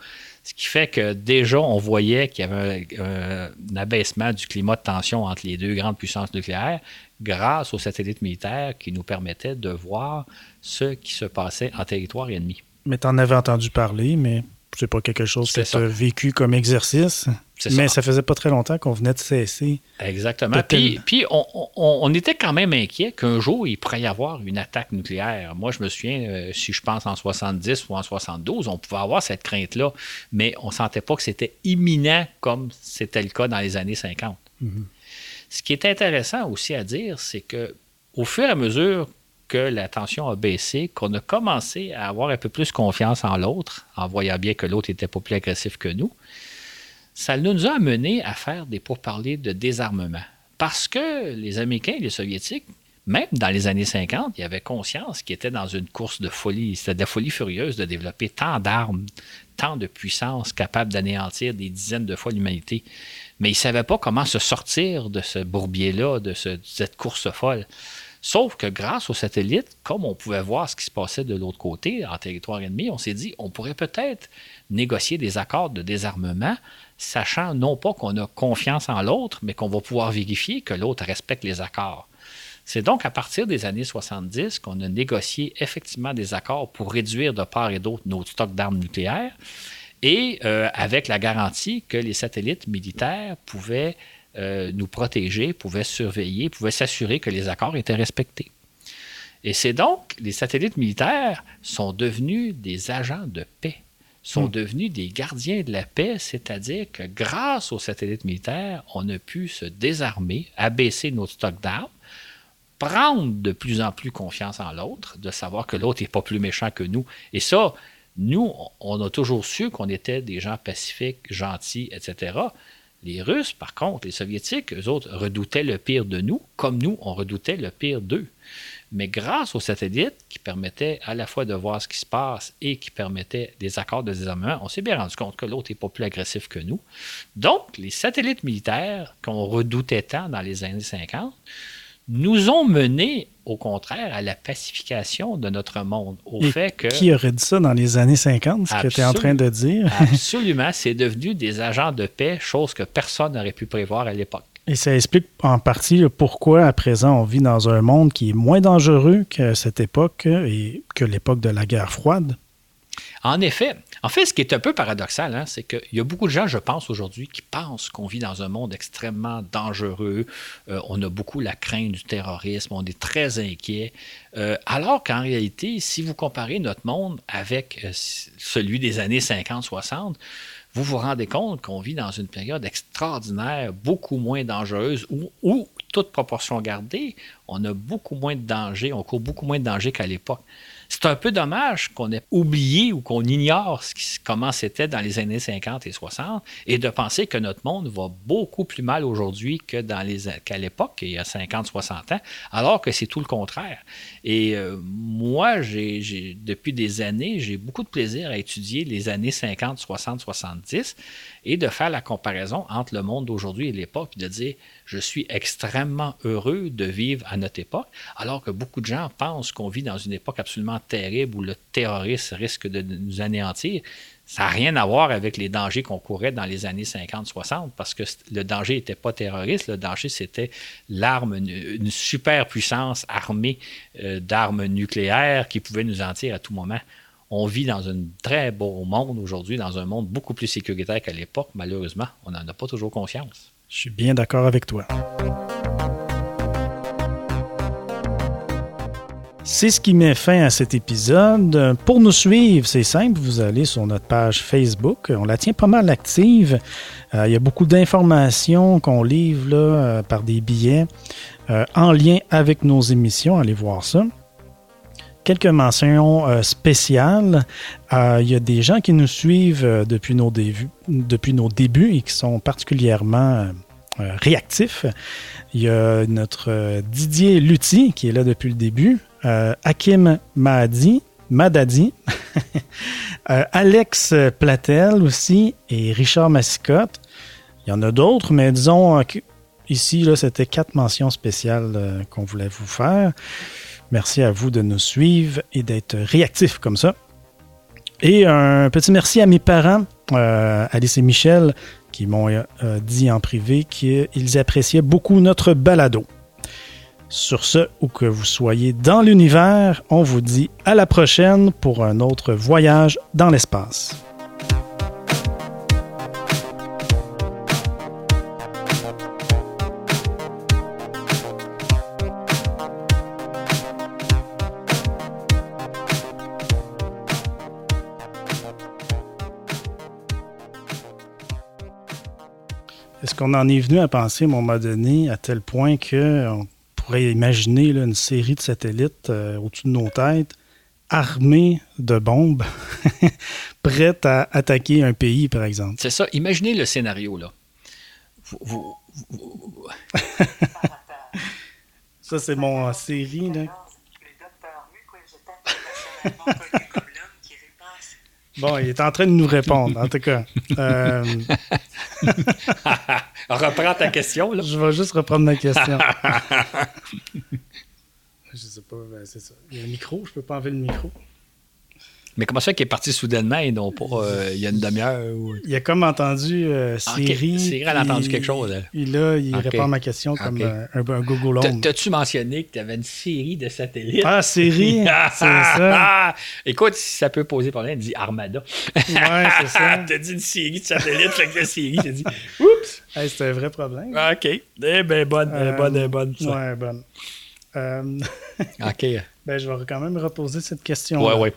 Speaker 2: Ce qui fait que déjà, on voyait qu'il y avait un, abaissement du climat de tension entre les deux grandes puissances nucléaires grâce aux satellites militaires qui nous permettaient de voir ce qui se passait en territoire ennemi.
Speaker 1: Mais tu en avais entendu parler, mais c'est pas quelque chose que tu as vécu comme exercice. Mais ça. faisait pas très longtemps qu'on venait de cesser.
Speaker 2: Exactement. Puis, puis on, était quand même inquiet qu'un jour, il pourrait y avoir une attaque nucléaire. Moi, je me souviens, euh, si je pense en 70 ou en 72, on pouvait avoir cette crainte-là, mais on sentait pas que c'était imminent comme c'était le cas dans les années 50. Mm-hmm. Ce qui est intéressant aussi à dire, c'est que au fur et à mesure que la tension a baissé, qu'on a commencé à avoir un peu plus confiance en l'autre, en voyant bien que l'autre était pas plus agressif que nous, ça nous a amené à faire des pourparlers de désarmement. Parce que les Américains et les Soviétiques, même dans les années 50, ils avaient conscience qu'ils étaient dans une course de folie. C'était de la folie furieuse de développer tant d'armes, tant de puissance capable d'anéantir des dizaines de fois l'humanité. Mais ils ne savaient pas comment se sortir de ce bourbier-là, de cette course folle. Sauf que grâce aux satellites, comme on pouvait voir ce qui se passait de l'autre côté, en territoire ennemi, on s'est dit on pourrait peut-être négocier des accords de désarmement, sachant non pas qu'on a confiance en l'autre, mais qu'on va pouvoir vérifier que l'autre respecte les accords. C'est donc à partir des années 70 qu'on a négocié effectivement des accords pour réduire de part et d'autre nos stocks d'armes nucléaires et euh, avec la garantie que les satellites militaires pouvaient euh, nous protéger, pouvait surveiller, pouvait s'assurer que les accords étaient respectés. Et c'est donc, les satellites militaires sont devenus des agents de paix, sont hmm. devenus des gardiens de la paix, c'est-à-dire que grâce aux satellites militaires, on a pu se désarmer, abaisser notre stock d'armes, prendre de plus en plus confiance en l'autre, de savoir que l'autre n'est pas plus méchant que nous. Et ça, nous, on a toujours su qu'on était des gens pacifiques, gentils, etc. Les Russes, par contre, les Soviétiques, eux autres, redoutaient le pire de nous, comme nous, on redoutait le pire d'eux. Mais grâce aux satellites qui permettaient à la fois de voir ce qui se passe et qui permettaient des accords de désarmement, on s'est bien rendu compte que l'autre n'est pas plus agressif que nous. Donc, les satellites militaires qu'on redoutait tant dans les années 50 nous ont menés, au contraire, à la pacification de notre monde. Au fait que.
Speaker 1: Qui aurait dit ça dans les années 50, ce que tu es en train de dire?
Speaker 2: absolument. C'est devenu des agents de paix, chose que personne n'aurait pu prévoir à l'époque.
Speaker 1: Et ça explique en partie pourquoi, à présent, on vit dans un monde qui est moins dangereux que cette époque et que l'époque de la guerre froide.
Speaker 2: En effet, en fait, ce qui est un peu paradoxal, hein, c'est qu'il y a beaucoup de gens, je pense, aujourd'hui, qui pensent qu'on vit dans un monde extrêmement dangereux. Euh, on a beaucoup la crainte du terrorisme, on est très inquiet. Euh, alors qu'en réalité, si vous comparez notre monde avec euh, celui des années 50-60, vous vous rendez compte qu'on vit dans une période extraordinaire, beaucoup moins dangereuse, où, où, toute proportion gardée, on a beaucoup moins de danger, on court beaucoup moins de danger qu'à l'époque. C'est un peu dommage qu'on ait oublié ou qu'on ignore comment c'était dans les années 50 et 60 et de penser que notre monde va beaucoup plus mal aujourd'hui que dans les, qu'à l'époque, il y a 50, 60 ans, alors que c'est tout le contraire. Et euh, moi, j'ai, depuis des années, j'ai beaucoup de plaisir à étudier les années 50, 60, 70 et de faire la comparaison entre le monde d'aujourd'hui et l'époque, de dire je suis extrêmement heureux de vivre à notre époque, alors que beaucoup de gens pensent qu'on vit dans une époque absolument terrible où le terrorisme risque de nous anéantir. Ça n'a rien à voir avec les dangers qu'on courait dans les années 50-60, parce que le danger n'était pas terroriste, le danger c'était l'arme, une, superpuissance armée euh, d'armes nucléaires qui pouvait nous en tirer à tout moment. On vit dans un très beau monde aujourd'hui, dans un monde beaucoup plus sécuritaire qu'à l'époque. Malheureusement, on n'en a pas toujours conscience.
Speaker 1: Je suis bien d'accord avec toi. C'est ce qui met fin à cet épisode. Pour nous suivre, c'est simple, vous allez sur notre page Facebook. On la tient pas mal active. Euh, il y a beaucoup d'informations qu'on livre euh, par des billets euh, en lien avec nos émissions. Allez voir ça. Quelques mentions spéciales. il y a des gens qui nous suivent depuis, nos débuts, depuis nos débuts et qui sont particulièrement réactifs. Il y a notre Didier Lutti qui est là depuis le début. Euh, Hakim Madadi, euh, Alex Platel aussi et Richard Massicotte. Il y en a d'autres, mais disons ici, là, c'était quatre mentions spéciales euh, qu'on voulait vous faire. Merci à vous de nous suivre et d'être réactifs comme ça. Et un petit merci à mes parents, Alice et Michel, qui m'ont dit en privé qu'ils appréciaient beaucoup notre balado. Sur ce, où que vous soyez dans l'univers, on vous dit à la prochaine pour un autre voyage dans l'espace. Qu'on en est venu à penser à un moment donné à tel point que pourrait imaginer une série de satellites euh, au-dessus de nos têtes, armés de bombes, prêtes à attaquer un pays, par exemple.
Speaker 2: C'est ça. Imaginez le scénario, là.
Speaker 1: ça, c'est mon série, là. Bon, il est en train de nous répondre, en tout cas. Euh...
Speaker 2: Reprends ta question. Là.
Speaker 1: Je vais juste reprendre ma question. je sais pas, ben, c'est ça. Il y a le micro, je peux pas enlever le micro.
Speaker 2: Mais comment ça fait qu'il est parti soudainement et non pas euh, il y a une demi-heure?
Speaker 1: Il a comme entendu euh, Siri.
Speaker 2: Siri a entendu quelque chose. Là.
Speaker 1: Et là, il répond à ma question comme euh, un, un, Google Home.
Speaker 2: T'as-tu mentionné que tu avais une série de satellites?
Speaker 1: Ah, série, c'est ça.
Speaker 2: Écoute, si ça peut poser problème, dis Armada.
Speaker 1: ouais, c'est ça.
Speaker 2: T'as dit une série de satellites, fait que la série, j'ai dit Oups!
Speaker 1: Hey, c'est un vrai problème.
Speaker 2: OK. Eh ben, bonne, eh, bonne, eh, bonne. Ça.
Speaker 1: Ouais, bonne.
Speaker 2: OK.
Speaker 1: Ben, je vais quand même reposer cette question.
Speaker 2: Ouais, ouais.